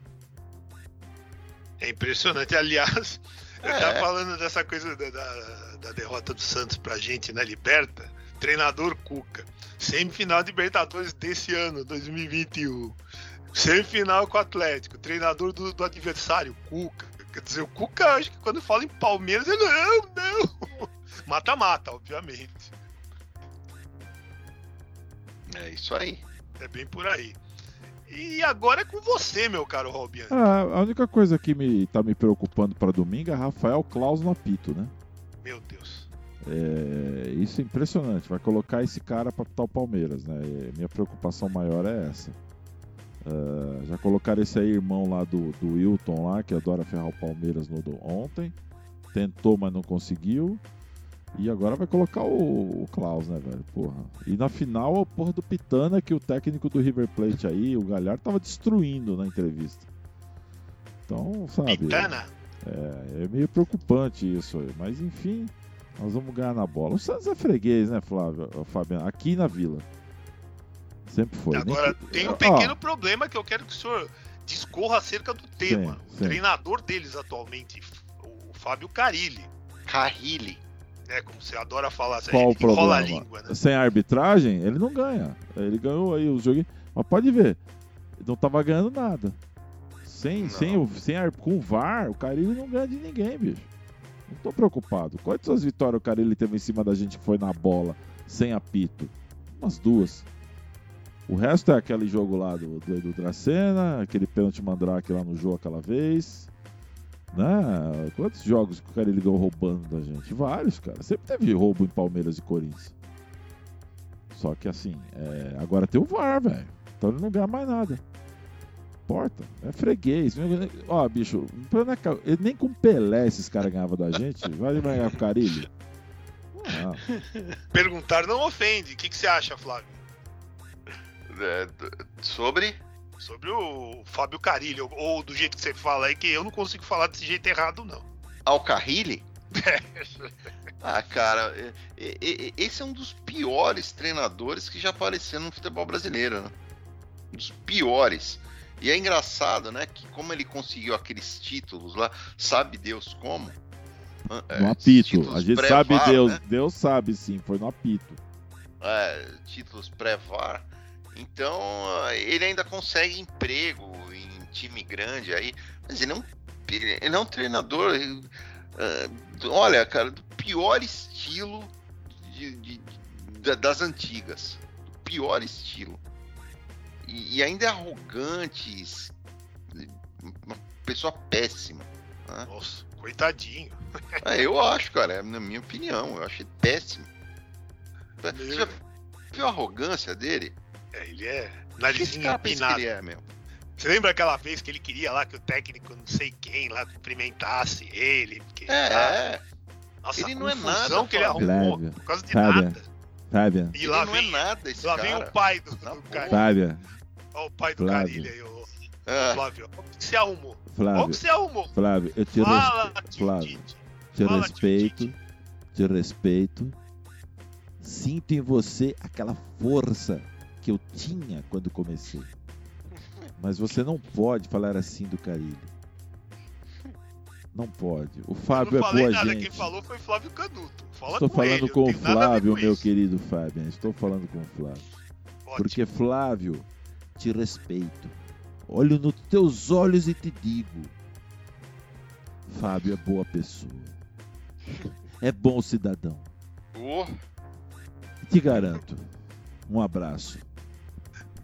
É impressionante. Aliás, eu É. tava falando dessa coisa da, da- da derrota do Santos pra gente na Liberta. Treinador Cuca. Semifinal de Libertadores desse ano, 2021. Semifinal com o Atlético. Treinador do, do adversário, Cuca. Quer dizer, o Cuca, acho que quando fala em Palmeiras, ele não, não. Mata-mata, obviamente. É isso aí. É bem por aí. E agora é com você, meu caro Robian. Ah, a única coisa que me tá me preocupando para domingo é Rafael Claus no apito, né? Meu Deus. É, isso é impressionante. Vai colocar esse cara para o Palmeiras, né? E minha preocupação maior é essa. Ah, já colocaram esse aí, irmão lá do, do Wilton lá, que adora ferrar o Palmeiras no do ontem. Tentou, mas não conseguiu. E agora vai colocar o, o Klaus, né, velho? Porra. E na final, a porra do Pitana, que o técnico do River Plate aí, o Galhardo, tava destruindo na entrevista. Então, sabe. Pitana. É, é meio preocupante isso. Mas enfim, nós vamos ganhar na bola. O Santos é freguês, né, Flávio, Fabiano? Aqui na Vila. Sempre foi. Nem Agora, que- tem um pequeno problema que eu quero que o senhor discorra acerca do tema. Sim, o sim. treinador deles atualmente, o Fábio Carilli, Carrilli. né? Como você adora falar, Qual o ele enrola a problema? língua, né? Sem arbitragem, ele não ganha. Ele ganhou aí os joguinhos. Mas pode ver, ele não tava ganhando nada. Sem, Não. sem, o, sem com o VAR, o Carilli não ganha de ninguém, bicho. Não tô preocupado. Quantas vitórias o Carilli teve em cima da gente que foi na bola, sem apito? Umas duas. O resto é aquele jogo lá do, do Edu Dracena, aquele pênalti mandrake lá no jogo aquela vez. Né? Quantos jogos que o Carilli ganhou roubando da gente? Vários, cara. Sempre teve roubo em Palmeiras e Corinthians. Só que assim, é, agora tem o VAR, velho. Então ele não ganha mais nada. Importa. É freguês. Ó, bicho, ele nem com Pelé esses caras ganhavam da gente. Vai ganhar com o Carilli. Não. Perguntar não ofende. O que, que você acha, Flávio? É, sobre? Sobre o Fábio Carilli, ou do jeito que você fala aí, que eu não consigo falar desse jeito errado, não. Ao Carrilli? ah, cara, esse é um dos piores treinadores que já apareceram no futebol brasileiro, né? Um dos piores. E é engraçado, né? Que como ele conseguiu aqueles títulos lá, sabe Deus como? É, no apito. A gente sabe Deus. Né? Deus sabe sim, foi no apito. É, títulos pré-VAR. Então, ele ainda consegue emprego em time grande aí. Mas ele é um, ele é um treinador. Uh, olha, cara, do pior estilo de, de, de, das antigas. Do pior estilo e, e ainda é arrogante, uma pessoa péssima. Né? Nossa, coitadinho. É, eu acho, cara, é na minha opinião, eu achei péssimo. Você já viu a arrogância dele? É, ele é narizinho empinado. Ele é, meu? Você lembra aquela vez que ele queria lá que o técnico não sei quem lá cumprimentasse ele? Porque, é, ah, é. Nossa, ele não é nada. que ele arrumou por causa de Fábia, nada. Fábia. E lá ele vem, não é nada esse lá cara. vem o pai do, do cara. Fábia. Olha o pai do Flávio. Carilho aí, o Ah, Flávio. Olha o que você arrumou. Olha o Flávio, que você arrumou. Flávio, eu te, Fala, Flávio, te Fala, respeito, te respeito. Sinto em você aquela força que eu tinha quando comecei. Mas você não pode falar assim do Carilho. Não pode. O Fábio eu é boa nada, gente. quem falou foi Flávio Canuto. Fala Estou com falando ele, com o Flávio, com meu isso. querido Fábio. Estou falando com o Flávio. Ótimo. Porque, Flávio, te respeito. Olho nos teus olhos e te digo: Fábio é boa pessoa. É bom cidadão. oh, Te garanto. Um abraço.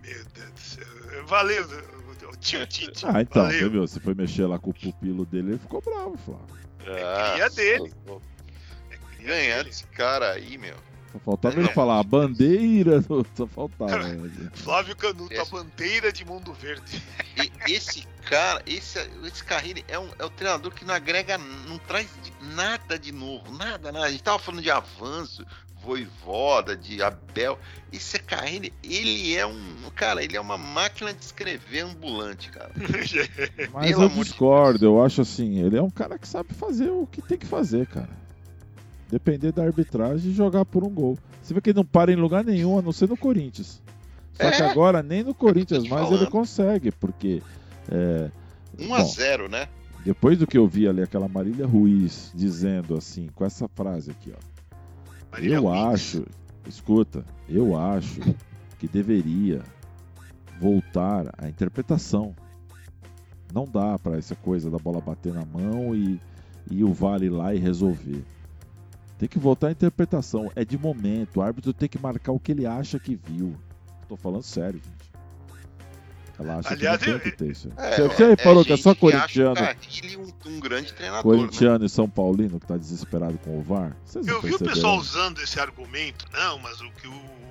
Meu Deus do céu. Valeu, o- o tio Tite. Ah, então, Valeu. você viu? Você foi mexer lá com o pupilo dele, ele ficou bravo, Flávio. ah, cria dele. vou É cria Ganhar dele. desse cara aí, meu. Só faltava ele falar a bandeira. Só faltava. né? Flávio Canuto, a bandeira de Mundo Verde. E esse cara, esse, esse Carrilli é, um, é o treinador que não agrega, não traz de- nada de novo, nada, nada. A gente tava falando de avanço, voivoda, de Abel. Esse Carrilli, ele é um, cara, ele é uma máquina de escrever ambulante, cara. Mas Pelo eu amor de discordo, eu acho assim, ele é um cara que sabe fazer o que tem que fazer, cara. Depender da arbitragem e jogar por um gol. Você vê que ele não para em lugar nenhum, a não ser no Corinthians. Só que É. agora nem no Corinthians mais ele consegue, porque é, 1 a Bom, 0 né? depois do que eu vi ali aquela Marília Ruiz dizendo assim, com essa frase aqui, ó. Marília eu Ruiz. acho, escuta, eu acho que deveria voltar à interpretação. Não dá para essa coisa da bola bater na mão e, e o vale lá e resolver. Tem que voltar à interpretação. É de momento. O árbitro tem que marcar o que ele acha que viu. Tô falando sério, gente. Ela acha Aliás, que não eu- tem que ter isso. É, você você reparou que é só corintiano, um, um grande treinador, né? corintiano e São Paulino que tá desesperado com o VAR? Vocês Eu vi o pessoal usando esse argumento, não, mas o que o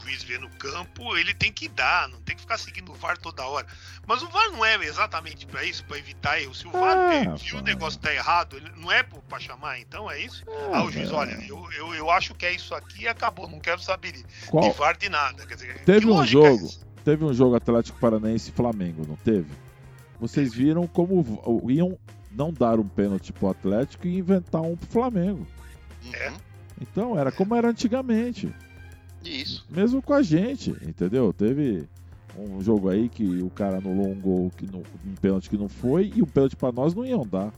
juiz vê no campo, ele tem que dar, não tem que ficar seguindo o VAR toda hora. Mas o VAR não é exatamente pra isso, pra evitar erro. Se o VAR Ah, vê- viu o negócio tá errado, ele não é pra chamar, então é isso? ah, o juiz, é. olha, eu, eu, eu acho que é isso aqui e acabou, não quero saber de, de VAR de nada. Quer dizer, Teve que um é jogo. essa? Teve um jogo Atlético Paranaense e Flamengo, não teve? Vocês viram como iam não dar um pênalti pro Atlético e inventar um pro Flamengo. É. Então, era como era antigamente. Isso. Mesmo com a gente, entendeu? Teve um jogo aí que o cara anulou um gol, que não, um pênalti que não foi, e um pênalti pra nós não iam dar.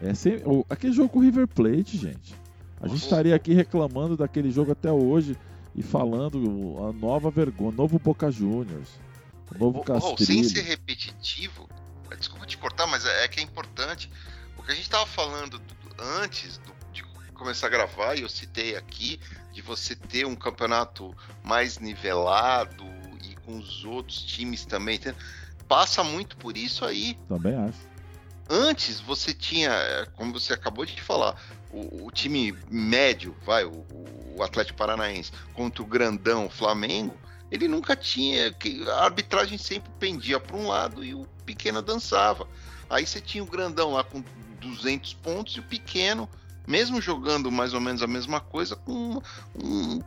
É sem, o- aquele jogo com o River Plate, gente. A gente estaria aqui reclamando daquele jogo até hoje e falando a nova vergonha, o novo Boca Juniors, o novo oh, sem ser Castrilho. repetitivo, desculpa te cortar, mas é, é que é importante. O que a gente tava falando do, antes do- de começar a gravar, e eu citei aqui, de você ter um campeonato mais nivelado e com os outros times também. Passa muito por isso aí. Também acho. Antes você tinha, como você acabou de falar, o, o time médio, vai, o, o Atlético Paranaense, contra o grandão o Flamengo, ele nunca tinha. que A arbitragem sempre pendia para um lado e o pequeno dançava. Aí você tinha o grandão lá com 200 pontos e o pequeno, mesmo jogando mais ou menos a mesma coisa, com um- um-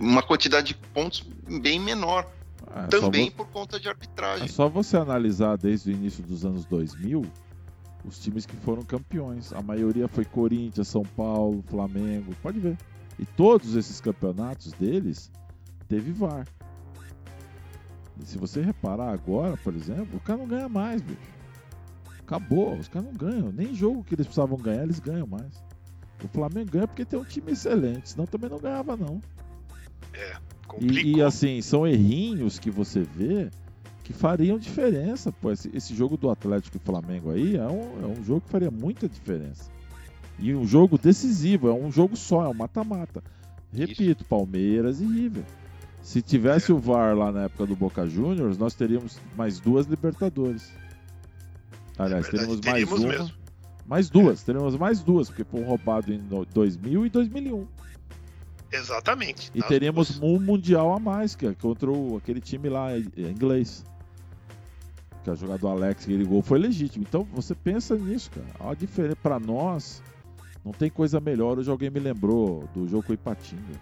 uma quantidade de pontos bem menor. É, Também por conta de É arbitragem. só você analisar desde o início dos anos 2000 os times que foram campeões. A maioria foi Corinthians, São Paulo, Flamengo, pode ver. E todos esses campeonatos deles teve VAR. E se você reparar agora, por exemplo, o cara não ganha mais, bicho. Acabou, os caras não ganham. Nem jogo que eles precisavam ganhar, eles ganham mais. O Flamengo ganha porque tem um time excelente, senão também não ganhava, não. Complicou. E, e, assim, são errinhos que você vê que fariam diferença. Pô. Esse, esse jogo do Atlético e Flamengo aí é um, é um jogo que faria muita diferença. E um jogo decisivo, é um jogo só, é um mata-mata. Repito, Palmeiras e River. Se tivesse o VAR lá na época do Boca Juniors, nós teríamos mais duas Libertadores. Aliás, É teríamos mais uma. mesmo. Mais duas, teríamos mais duas, porque foi um roubado em no- 2000 e 2001. Exatamente. E Nas teríamos duas. um mundial a mais, que é contra o- aquele time lá em em inglês. Que a jogada do Alex, aquele gol foi legítimo. Então você pensa nisso, cara. A diferença para nós não tem coisa melhor. Hoje alguém me lembrou do jogo com o Ipatinga.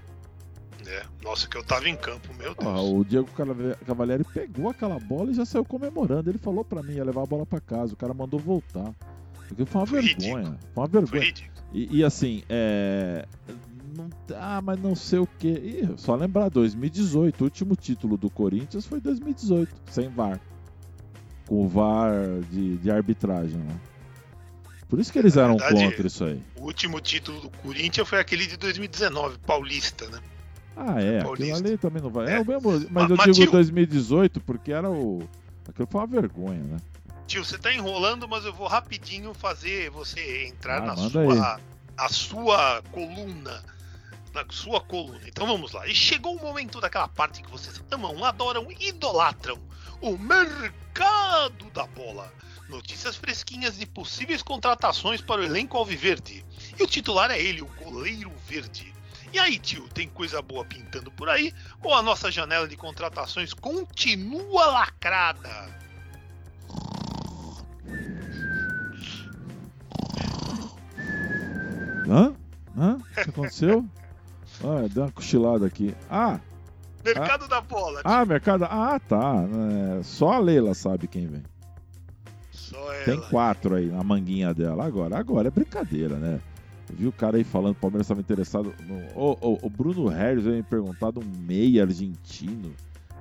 É, Nossa, que eu tava em campo, meu Deus. Ah, o Diego Cavalieri pegou aquela bola e já saiu comemorando. Ele falou pra mim, ia levar a bola pra casa. O cara mandou voltar. Porque foi uma Foi vergonha. ridículo. Foi uma Foi vergonha. ridículo. E, e assim, é. não- ah, mas não sei o que. Ih, só lembrar, 2018, o último título do Corinthians foi 2018, sem VAR. Com o VAR de, de arbitragem, né? Por isso que eles Na eram verdade, contra isso aí. O último título do Corinthians foi aquele de 2019, Paulista, né? Ah, é, aquilo Paulista. ali também não vai. É, É. o mesmo, mas Ma- eu mas, digo tio- 2018 porque era o. Aquilo foi uma vergonha, né? Tio, você tá enrolando, mas eu vou rapidinho fazer você entrar Ah, na sua, a sua coluna. Na sua coluna. Então vamos lá. E chegou o momento daquela parte que vocês amam, adoram, idolatram. O mercado da bola. Notícias fresquinhas de possíveis contratações para o elenco alviverde. E o titular é ele, o goleiro verde. E aí, tio, tem coisa boa pintando por aí? Ou a nossa janela de contratações continua lacrada? Hã? Hã? O que aconteceu? ah, deu uma cochilada aqui. Ah, Mercado da bola. ah, mercado. Ah, tá. É, só a Leila sabe quem vem. Só ela. Tem quatro aí na manguinha dela. Agora, agora é brincadeira, né? Vi o cara aí falando o Palmeiras estava interessado no. Ô, ô, o Bruno Harris veio me perguntar de um meia argentino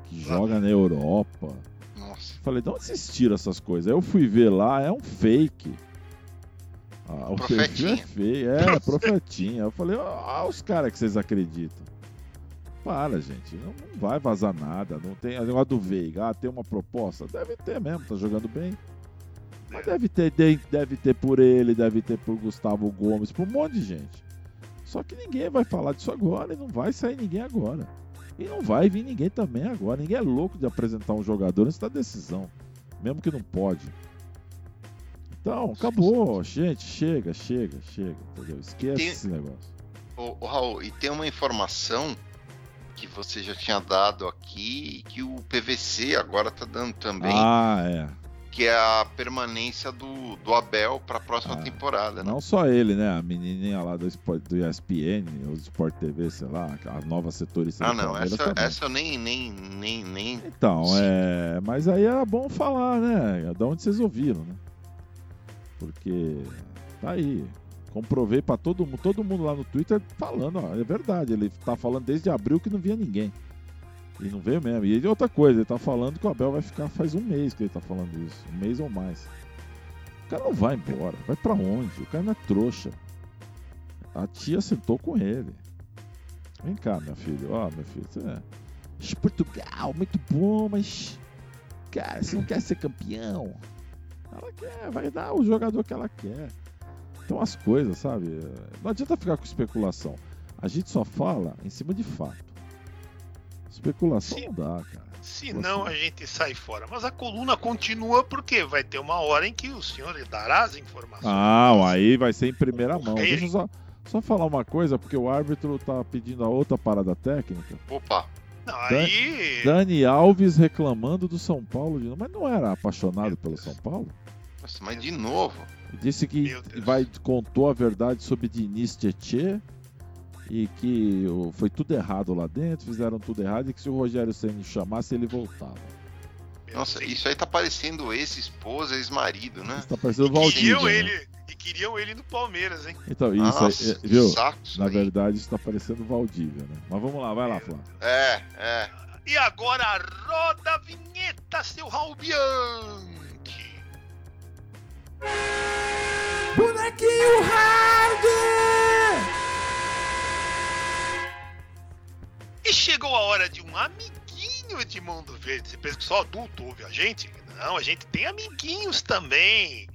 que Lá joga na Europa. Nossa. Falei, de onde vocês tiram essas coisas? Aí eu fui ver lá, é um fake. Ah, o perfil é Profetinha. feio, é, profetinha. Eu falei, ó, os caras que vocês acreditam. Para, gente, não, não vai vazar nada. Não tem. O negócio do Veiga, ah, tem uma proposta? Deve ter mesmo, tá jogando bem. Mas deve ter, de- deve ter por ele, deve ter por Gustavo Gomes, por um monte de gente. Só que ninguém vai falar disso agora e não vai sair ninguém agora. E não vai vir ninguém também agora. Ninguém é louco de apresentar um jogador antes da decisão. Mesmo que não pode. Então, acabou, gente. Chega, chega, chega. Entendeu? Esquece Tem- esse negócio. Ô, ô, Raul, e tem uma informação que você já tinha dado aqui e que o PVC agora tá dando também, Ah, é. Que é a permanência do, do Abel para a próxima Ah, temporada, né? Não só ele, né? A menininha lá do, Sport, do ESPN, ou do Sport TV, sei lá, a nova setorista Ah, não, essa, também. essa eu nem, nem, nem, nem. Então, Sim. é. Mas aí era bom falar, né? Da onde vocês ouviram, né? Porque tá aí. Comprovei pra todo mundo, todo mundo lá no Twitter falando, ó, é verdade, ele tá falando desde abril que não via ninguém. E não veio mesmo. E outra coisa, ele tá falando que o Abel vai ficar faz um mês que ele tá falando isso. Um mês ou mais. O cara não vai embora. Vai pra onde? O cara não é trouxa. A tia sentou com ele. Vem cá, meu filho. Ó, meu filho, você é. "Ixi, Portugal, muito bom, mas. Cara, você não quer ser campeão? Ela quer, vai dar o jogador que ela quer. Tem umas coisas, sabe? Não adianta ficar com especulação. A gente só fala em cima de fato. Especulação Sim. não dá, cara. Se não, a gente sai fora. Mas a coluna continua porque vai ter uma hora em que o senhor dará as informações. Ah, aí vai ser em primeira mão. Ei. Deixa eu só, só falar uma coisa, porque o árbitro tá pedindo a outra parada técnica. Opa, Não, aí. Dani Alves reclamando do São Paulo de novo. Mas não era apaixonado pelo. São Paulo? nossa, mas de novo. Disse que vai, contou a verdade sobre Diniz Tietê e que foi tudo errado lá dentro, fizeram tudo errado e que se o Rogério Senna chamasse ele voltava. Nossa, isso aí tá parecendo ex-esposa, ex-marido, né? Isso tá parecendo o E Valdívia. queriam né? ele. E queriam ele no Palmeiras, hein? Então, isso Nossa, aí, é, viu? isso Na aí. verdade, isso tá parecendo o Valdívia, né? Mas vamos lá, vai lá, Flávio. É, é. E agora roda a vinheta, seu Raul Bianchi. Bonequinho Hard! E chegou a hora de um amiguinho de Mundo Verde. Você pensa que só adulto ouve a gente? Não, a gente tem amiguinhos também.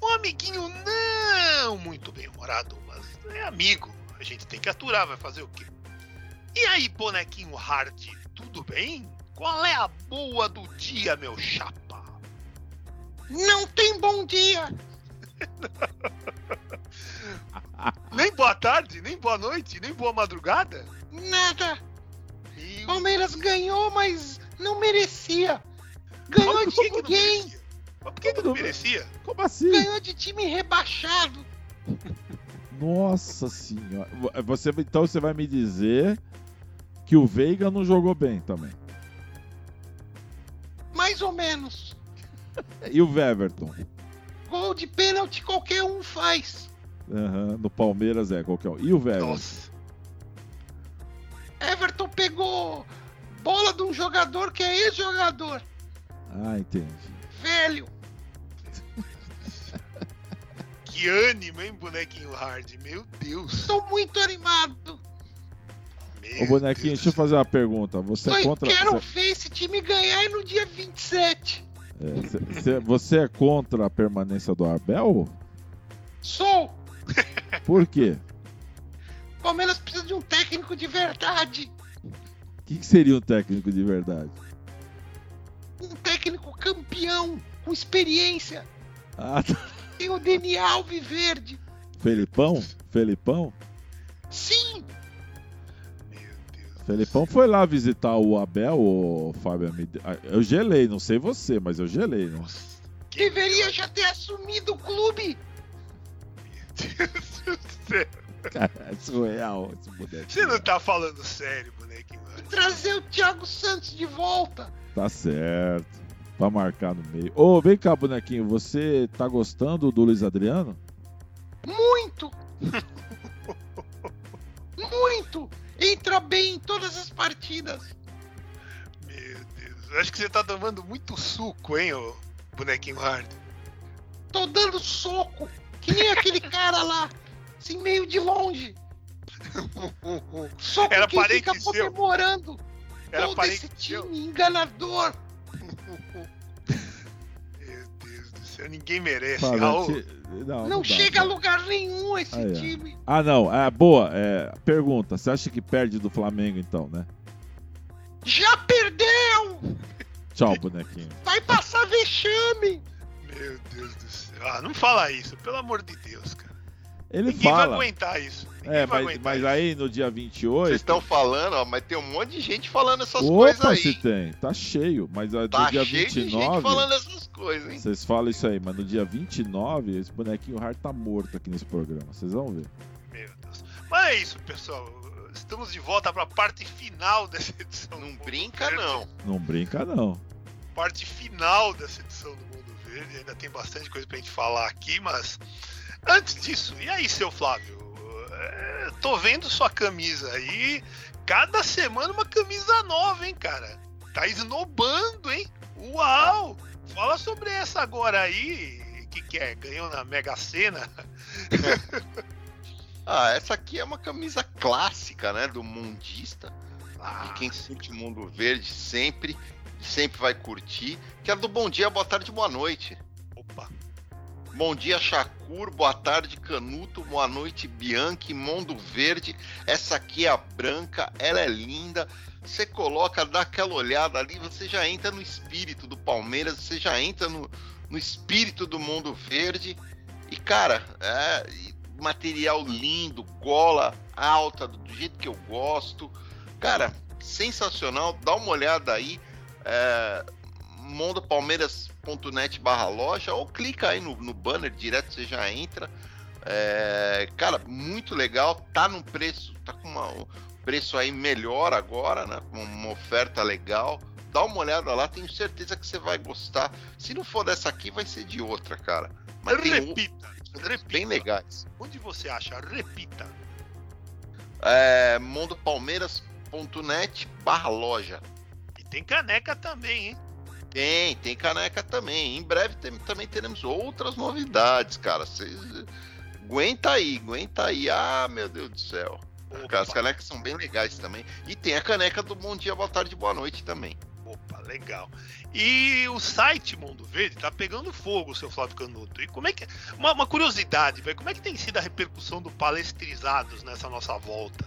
Um amiguinho não muito bem humorado, mas é amigo. A gente tem que aturar, vai fazer o quê? E aí, bonequinho hard, tudo bem? Qual é a boa do dia, meu chapa? Não tem bom dia. Nem boa tarde, nem boa noite, nem boa madrugada? Nada. Meu Palmeiras ganhou, mas não merecia. Ganhou Mas de ninguém. merecia? Mas por que, que não merecia? Como assim? Ganhou de time rebaixado. Nossa senhora. Você, então você vai me dizer que o Veiga não jogou bem também. Mais ou menos. E o Weverton? Gol de pênalti qualquer um faz. Aham, no Palmeiras é qualquer um. E o Weverton? Nossa. Everton pegou bola de um jogador que é ex-jogador. Ah, entendi. Velho. Que ânimo, hein, bonequinho hard? Meu Deus. Tô muito animado. Meu Ô bonequinho, Deus deixa eu fazer uma pergunta. Você Só é contra. quero Você, ver esse time ganhar no dia 27. é, você- você- você é contra a permanência do Abel? Sou. Por quê? Palmeiras precisa de um técnico de verdade. O que, que seria um técnico de verdade? Um técnico campeão, com experiência. Ah, tá. Tem o Deni Alves Verde. Felipão? Felipão? Sim, Meu Deus. Felipão foi lá visitar o Abel, o Fábio Amide- Ah, Eu gelei, não sei você, mas eu gelei, né? Nossa. Que deveria já ter assumido o clube. Meu Deus do céu. Cara, é surreal esse bonequinho. Você não tá falando sério, bonequinho hard. Trazer o Thiago Santos de volta. Tá certo. Pra marcar no meio. Ô, vem cá, bonequinho. Você tá gostando do Luiz Adriano? Muito. Muito. Entra bem em todas as partidas. Meu Deus. Eu acho que você tá tomando muito suco, hein, ô bonequinho hard. Tô dando soco. Que nem aquele cara lá. Assim, meio de longe. Soco Era parente fica seu. comemorando. Era Todo esse seu. time enganador. Meu Deus do céu, ninguém merece. Fala, Raul, te- Não, Não, dá, chega a cara. lugar nenhum esse time. Ah, não. É, boa. É, pergunta. Você acha que perde do Flamengo, então, né? Já perdeu! Tchau, bonequinho. Vai passar vexame! meu Deus do céu. Ah, não fala isso, pelo amor de Deus, cara. Ele Ninguém vai fala. aguentar isso. Ninguém É, vai mas, aguentar mas isso. aí no dia 28. Vocês estão falando, ó, mas tem um monte de gente falando essas coisas Opa, aí. se tem. Tá cheio. Mas no Tá dia cheio de gente 29. falando essas coisas, hein? Vocês falam isso aí, mas no dia 29, esse bonequinho hard tá morto aqui nesse programa. Vocês vão ver. Meu Deus. Mas é isso, pessoal. Estamos de volta para a parte final dessa edição. Não brinca, Verde. não. Não brinca, não. Parte final dessa edição do Mundo Verde. Ainda tem bastante coisa pra gente falar aqui, mas antes disso, e aí, seu Flávio? É, tô vendo sua camisa aí. Cada semana uma camisa nova, hein, cara? Tá esnobando, hein? Uau! Fala sobre essa agora aí. Que que é? Ganhou na Mega Sena? Ah, essa aqui é uma camisa clássica, né? Do mundista. Ah, E quem curte o mundo verde sempre, sempre vai curtir. Que é do bom dia, boa tarde, boa noite. opa. Bom dia, Chacur. Boa tarde, Canuto. Boa noite, Bianchi, Mundo Verde. Essa aqui é a branca, ela é linda. Você coloca, dá aquela olhada ali, você já entra no espírito do Palmeiras, você já entra no, no espírito do Mundo Verde. E, cara, é material lindo, gola alta, do jeito que eu gosto. Cara, sensacional. Dá uma olhada aí. É, mondopalmeiras.net barra loja ou clica aí no, no, banner direto, você já entra. É, cara, muito legal. Tá no preço, tá com uma, um preço aí melhor agora, né? Com uma oferta legal. Dá uma olhada lá, tenho certeza que você vai gostar. Se não for dessa aqui, vai ser de outra, cara. Mas repita, repita. Bem legais. Onde você acha? Repita. É, mondopalmeiras.net barra loja. E tem caneca também, hein? Tem, tem caneca também. Em breve tem, também teremos outras novidades, cara. Vocês aguenta aí, aguenta aí. Ah, meu Deus do céu. Opa. As canecas são bem legais também. E tem a caneca do Bom Dia, Boa Tarde, Boa Noite também. Opa, legal. E o site Mundo Verde tá pegando fogo, seu Flávio Canuto. E como é que. Uma, uma curiosidade, velho. Como é que tem sido a repercussão do Palestrizados nessa nossa volta?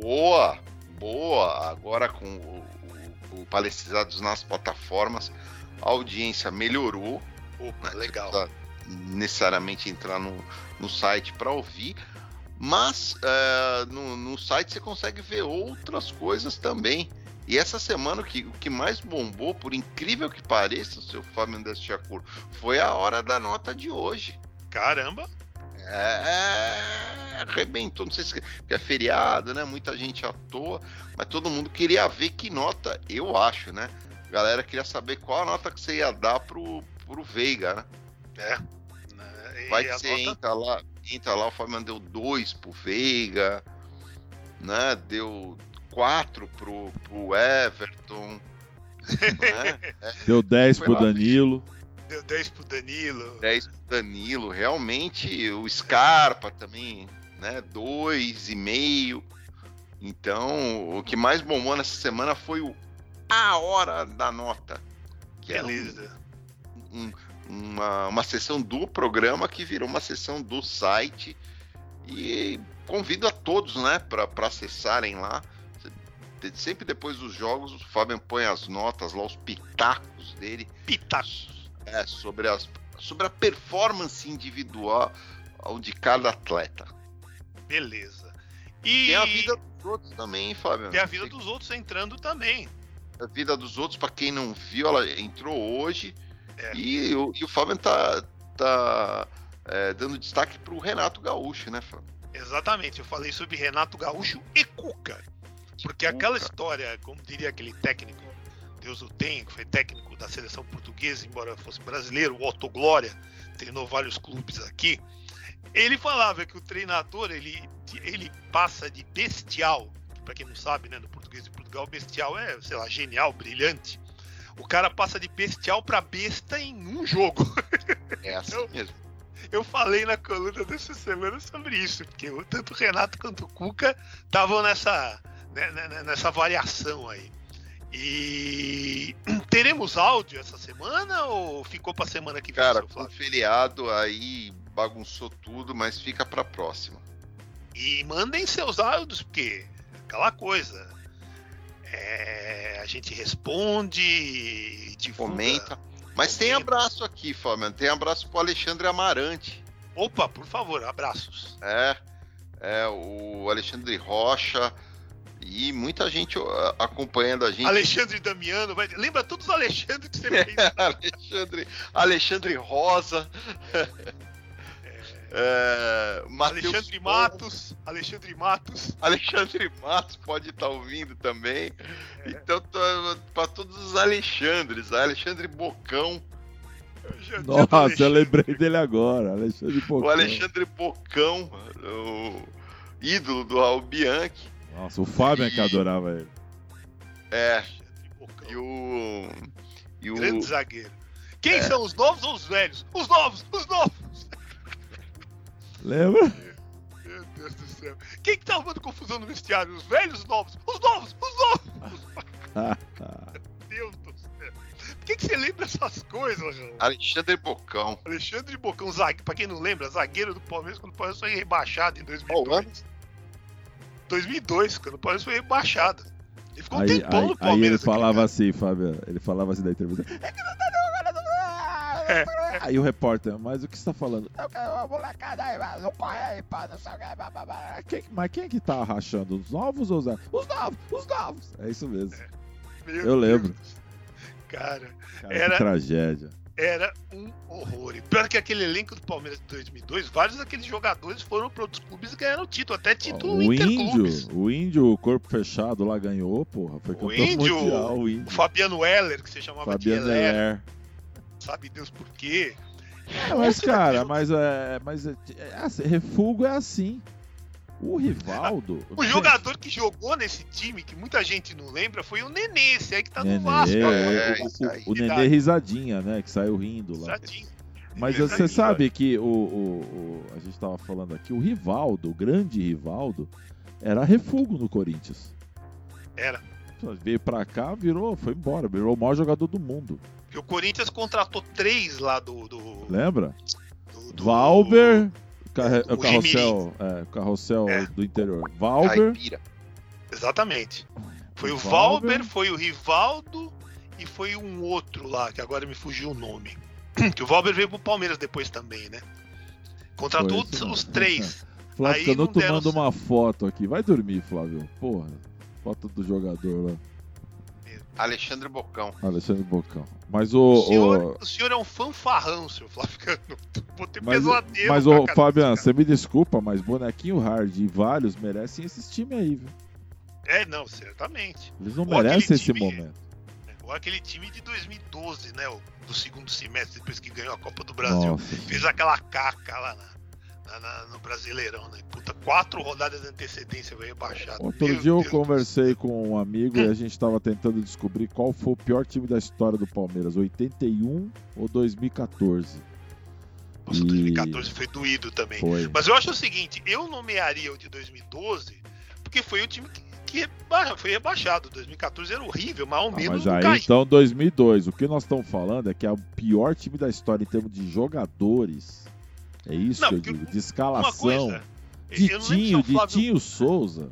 Boa, boa. Agora com o o Palestrizados nas plataformas, a audiência melhorou. Opa, legal. necessariamente entrar no, no site para ouvir, mas uh, no, no, site você consegue ver outras coisas também. E essa semana o que, o que mais bombou, por incrível que pareça, seu Fábio Andes Chacur, foi a hora da nota de hoje. Caramba! É, arrebentou, não sei se é feriado, né? Muita gente à toa, mas todo mundo queria ver que nota, eu acho, né? A galera queria saber qual a nota que você ia dar pro, pro Veiga, né? É. E Vai que você nota... entra lá, entra lá, o Fabiano deu 2 pro Veiga, né? Deu 4 pro, pro Everton. né? é. Deu 10 pro Danilo. Deu 10 pro Danilo. 10 pro Danilo. Realmente, o Scarpa também, né? 2,5. Então, o que mais bombou nessa semana foi o A Hora da Nota. Que Beleza. Um, um, uma, uma sessão do programa que virou uma sessão do site. E convido a todos, né, para acessarem lá. Sempre depois dos jogos, o Fábio põe as notas lá, os pitacos dele. Pitacos é, sobre, as, sobre a performance individual de cada atleta. Beleza. E tem a vida dos outros também, hein, Fábio? Tem a vida dos outros entrando também. A vida dos outros, para quem não viu, ela entrou hoje. É. E, o, e o Fábio tá, tá é, dando destaque pro Renato Gaúcho, né, Fábio? Exatamente, eu falei sobre Renato Gaúcho e Cuca. Porque Cuca. aquela história, como diria aquele técnico Deus o tem, que foi técnico da seleção portuguesa, embora fosse brasileiro, o Otto Glória, treinou vários clubes aqui. Ele falava que o treinador ele, ele passa de bestial, para quem não sabe, né, no português de Portugal, bestial é, sei lá, genial, brilhante. O cara passa de bestial para besta em um jogo. É assim mesmo. Eu falei na coluna dessa semana sobre isso, porque tanto o Renato quanto o Cuca estavam nessa, né, né, né, nessa variação aí. E teremos áudio essa semana ou ficou para semana que vem? Cara, o feriado aí bagunçou tudo, mas fica para próxima. E mandem seus áudios, porque aquela coisa. É, a gente responde, divulga, comenta. Mas comenta. tem abraço aqui, Fábio. Tem abraço pro Alexandre Amarante. Opa, por favor, abraços. É, é o Alexandre Rocha, e muita gente acompanhando a gente. Alexandre Damiano, vai... lembra todos os Alexandre que você fez. Alexandre, Alexandre Rosa. É... É, Alexandre Matos, Alexandre Matos. Alexandre Matos pode estar tá ouvindo também. É. Então, para todos os Alexandres, Alexandre Bocão. Nossa, Alexandre. eu lembrei dele agora, Alexandre Bocão. O Alexandre Bocão, o ídolo do Raul Bianchi. Nossa, o Fábio e... é que adorava ele. É. E o. E o... Grande zagueiro. Quem é. são os novos ou os velhos? Os novos! Os novos! Lembra? Meu Deus do céu. Quem que tá arrumando confusão no vestiário? Os velhos os novos? Os novos! Os novos! Meu Deus do céu. Por que, que você lembra essas coisas, Raul. Alexandre Bocão. Alexandre Bocão, zague... pra quem não lembra, zagueiro do Palmeiras quando o Palmeiras foi rebaixado em Qual 2002. 2002, quando o Palmeiras foi rebaixado. Ele ficou um Aí, tempão aí- no aí ele Palmeiras. aquele falava cara. assim, Fábio. Ele falava assim da entrevista. É que não tá jogando do- Aí o repórter, mas o que você tá falando? Eu quero uma molecada aí, mas não corre aí, pá, não sei o que, Mas quem é que tá rachando? Os novos ou os? Os novos, os novos. É isso mesmo. Meu Eu lembro. Deus. Cara, Cara, Era- que tragédia. Era um horror. E pior que aquele elenco do Palmeiras de 2002, vários daqueles jogadores foram para outros clubes e ganharam título, até título o interclubes. índio, o índio, o corpo fechado lá ganhou, porra. Foi O índio, mundial, o o índio. Fabiano Heller, que você chamava Fabiano de Heller, Heller. sabe Deus por quê. É, mas, cara, mas, é, mas é, é assim, refugo é assim. O Rivaldo. O jogador que jogou nesse time, que muita gente não lembra, foi o Nenê, esse aí que tá no Nenê, Vasco. É, o, o- o Nenê risadinha, né? Que saiu rindo lá. Sadinho. Mas Nenê você sabe que o, o- o- a gente tava falando aqui, o Rivaldo, o grande Rivaldo, era refugo no Corinthians. Era. Veio pra cá, virou, foi embora, virou o maior jogador do mundo. Porque o Corinthians contratou três lá do. do, Lembra? do- do- Valber, carre- o o carrossel, é, carrossel É. do interior. Valber, Caipira. Exatamente. Foi o Valber. Valber, foi o Rivaldo e foi um outro lá, que agora me fugiu o nome. Que o Valber veio pro Palmeiras depois também, né? Contratou os, os três. Flávio Aí não manda certo. uma foto aqui. Vai dormir, Flávio. Porra. Foto do jogador lá. Alexandre Bocão. Alexandre Bocão. Mas o. O senhor, o- o senhor é um fanfarrão, seu Flávio Canuto. Vou ter mas, pesadelo. mas ô, Fabiano, você me desculpa, mas bonequinho hard e vários merecem esses times aí, viu? É, não, certamente. Eles não Ou merecem esse time- momento. Ou aquele time de 2012, né? Do segundo semestre, depois que ganhou a Copa do Brasil. Nossa. Fez aquela caca lá na- na- na- no Brasileirão, né? Puta, quatro rodadas de antecedência foi rebaixado. Outro Meu dia eu Deus do conversei com um amigo e a gente tava tentando descobrir qual foi o pior time da história do Palmeiras, 81 ou 2014. Nossa, E 2014 foi doído também. Foi. Mas eu acho o seguinte, eu nomearia o de 2012 porque foi o time que, que foi rebaixado. 2014 era horrível, mas ao Ah, menos mas não aí caiu. então 2002, o que nós estamos falando é que é o pior time da história em termos de jogadores. É isso Não, que eu porque digo, de escalação. coisa, se é Ditinho, Flávio, Ditinho Souza.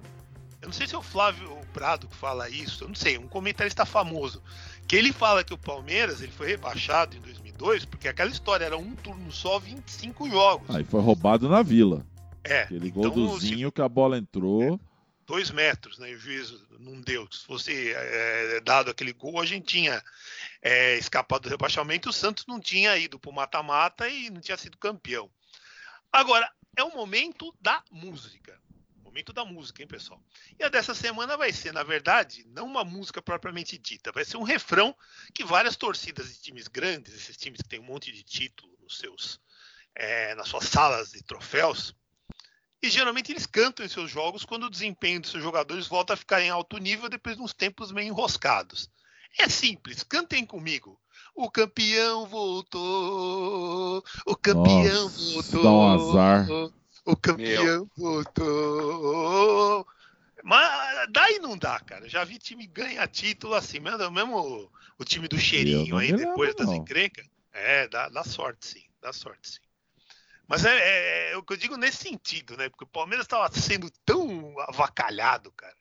eu não sei se é o Flávio Prado que fala isso, eu não sei, um comentarista famoso, que ele fala que o Palmeiras ele foi rebaixado em 2002 porque aquela história era um turno só, 25 jogos. Aí foi roubado na Vila. é, Aquele então, gol do se- que a bola entrou. dois metros, né? E o juiz não deu. Se fosse é, dado aquele gol, a gente tinha é, escapado do rebaixamento. O Santos não tinha ido para o mata-mata e não tinha sido campeão. Agora, é o momento da música. Momento da música, hein, pessoal? E a dessa semana vai ser, na verdade, não uma música propriamente dita, vai ser um refrão que várias torcidas de times grandes, esses times que têm um monte de título nos seus, é, nas suas salas de troféus, e geralmente eles cantam em seus jogos quando o desempenho dos seus jogadores volta a ficar em alto nível depois de uns tempos meio enroscados. É simples, cantem comigo. O campeão voltou. O campeão Nossa, voltou. dá um azar. O campeão voltou. Mas daí não dá, cara. Já vi time ganhar título assim, mesmo, mesmo o time do cheirinho aí, depois lembro, das não. encrencas. É, dá, dá sorte sim, dá sorte sim. Mas é, é- é o que eu digo nesse sentido, né? Porque o Palmeiras estava sendo tão avacalhado, cara,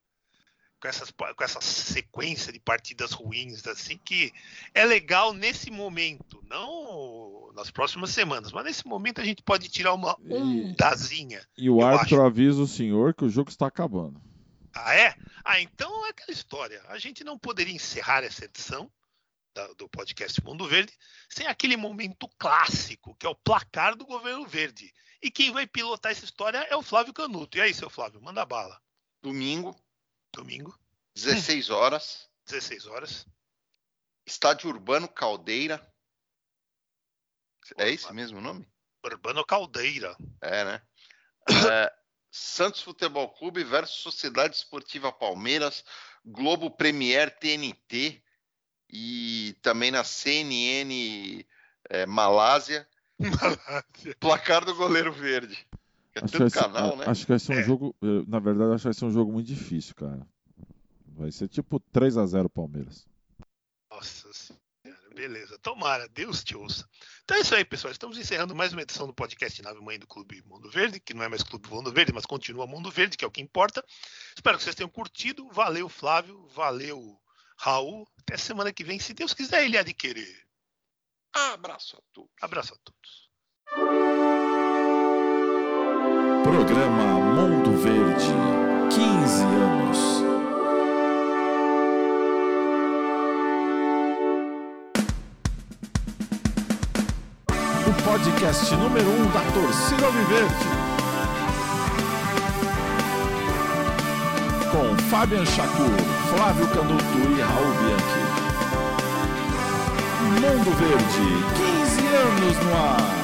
com, essas, com essa sequência de partidas ruins, assim, que é legal nesse momento, não nas próximas semanas, mas nesse momento a gente pode tirar uma E- ondazinha. E o Eu árbitro avisa o senhor que o jogo está acabando. Ah, é? Ah, então é aquela história. A gente não poderia encerrar essa edição da- do podcast Mundo Verde sem aquele momento clássico, que é o placar do governo verde. E quem vai pilotar essa história é o Flávio Canuto. E aí, seu Flávio, manda bala. Domingo, Domingo, 16 horas. 16 horas. Estádio Urbano Caldeira. É esse mesmo nome? Urbano Caldeira. É, né? É, Santos Futebol Clube versus Sociedade Esportiva Palmeiras, Globo Premier TNT e também na CNN é, Malásia. Placar do goleiro verde. É Acho que, ser, canal, né? acho que vai ser um É. jogo. eh, Na verdade, acho que vai ser um jogo muito difícil, cara. Vai ser tipo 3x0 Palmeiras. Nossa senhora. Beleza, tomara, Deus te ouça. Então é isso aí, pessoal. Estamos encerrando mais uma edição do podcast Nave Mãe do Clube Mundo Verde, que não é mais Clube Mundo Verde, mas continua Mundo Verde, que é o que importa. Espero que vocês tenham curtido. Valeu, Flávio. Valeu, Raul. Até semana que vem, se Deus quiser, ele querer. Abraço a todos. Abraço a todos. Programa Mundo Verde. 15 anos. O podcast número 1 um da torcida Alviverde. Com Fabian Chacur, Flávio Canuto e Raul Bianchi. Mundo Verde, 15 anos no ar.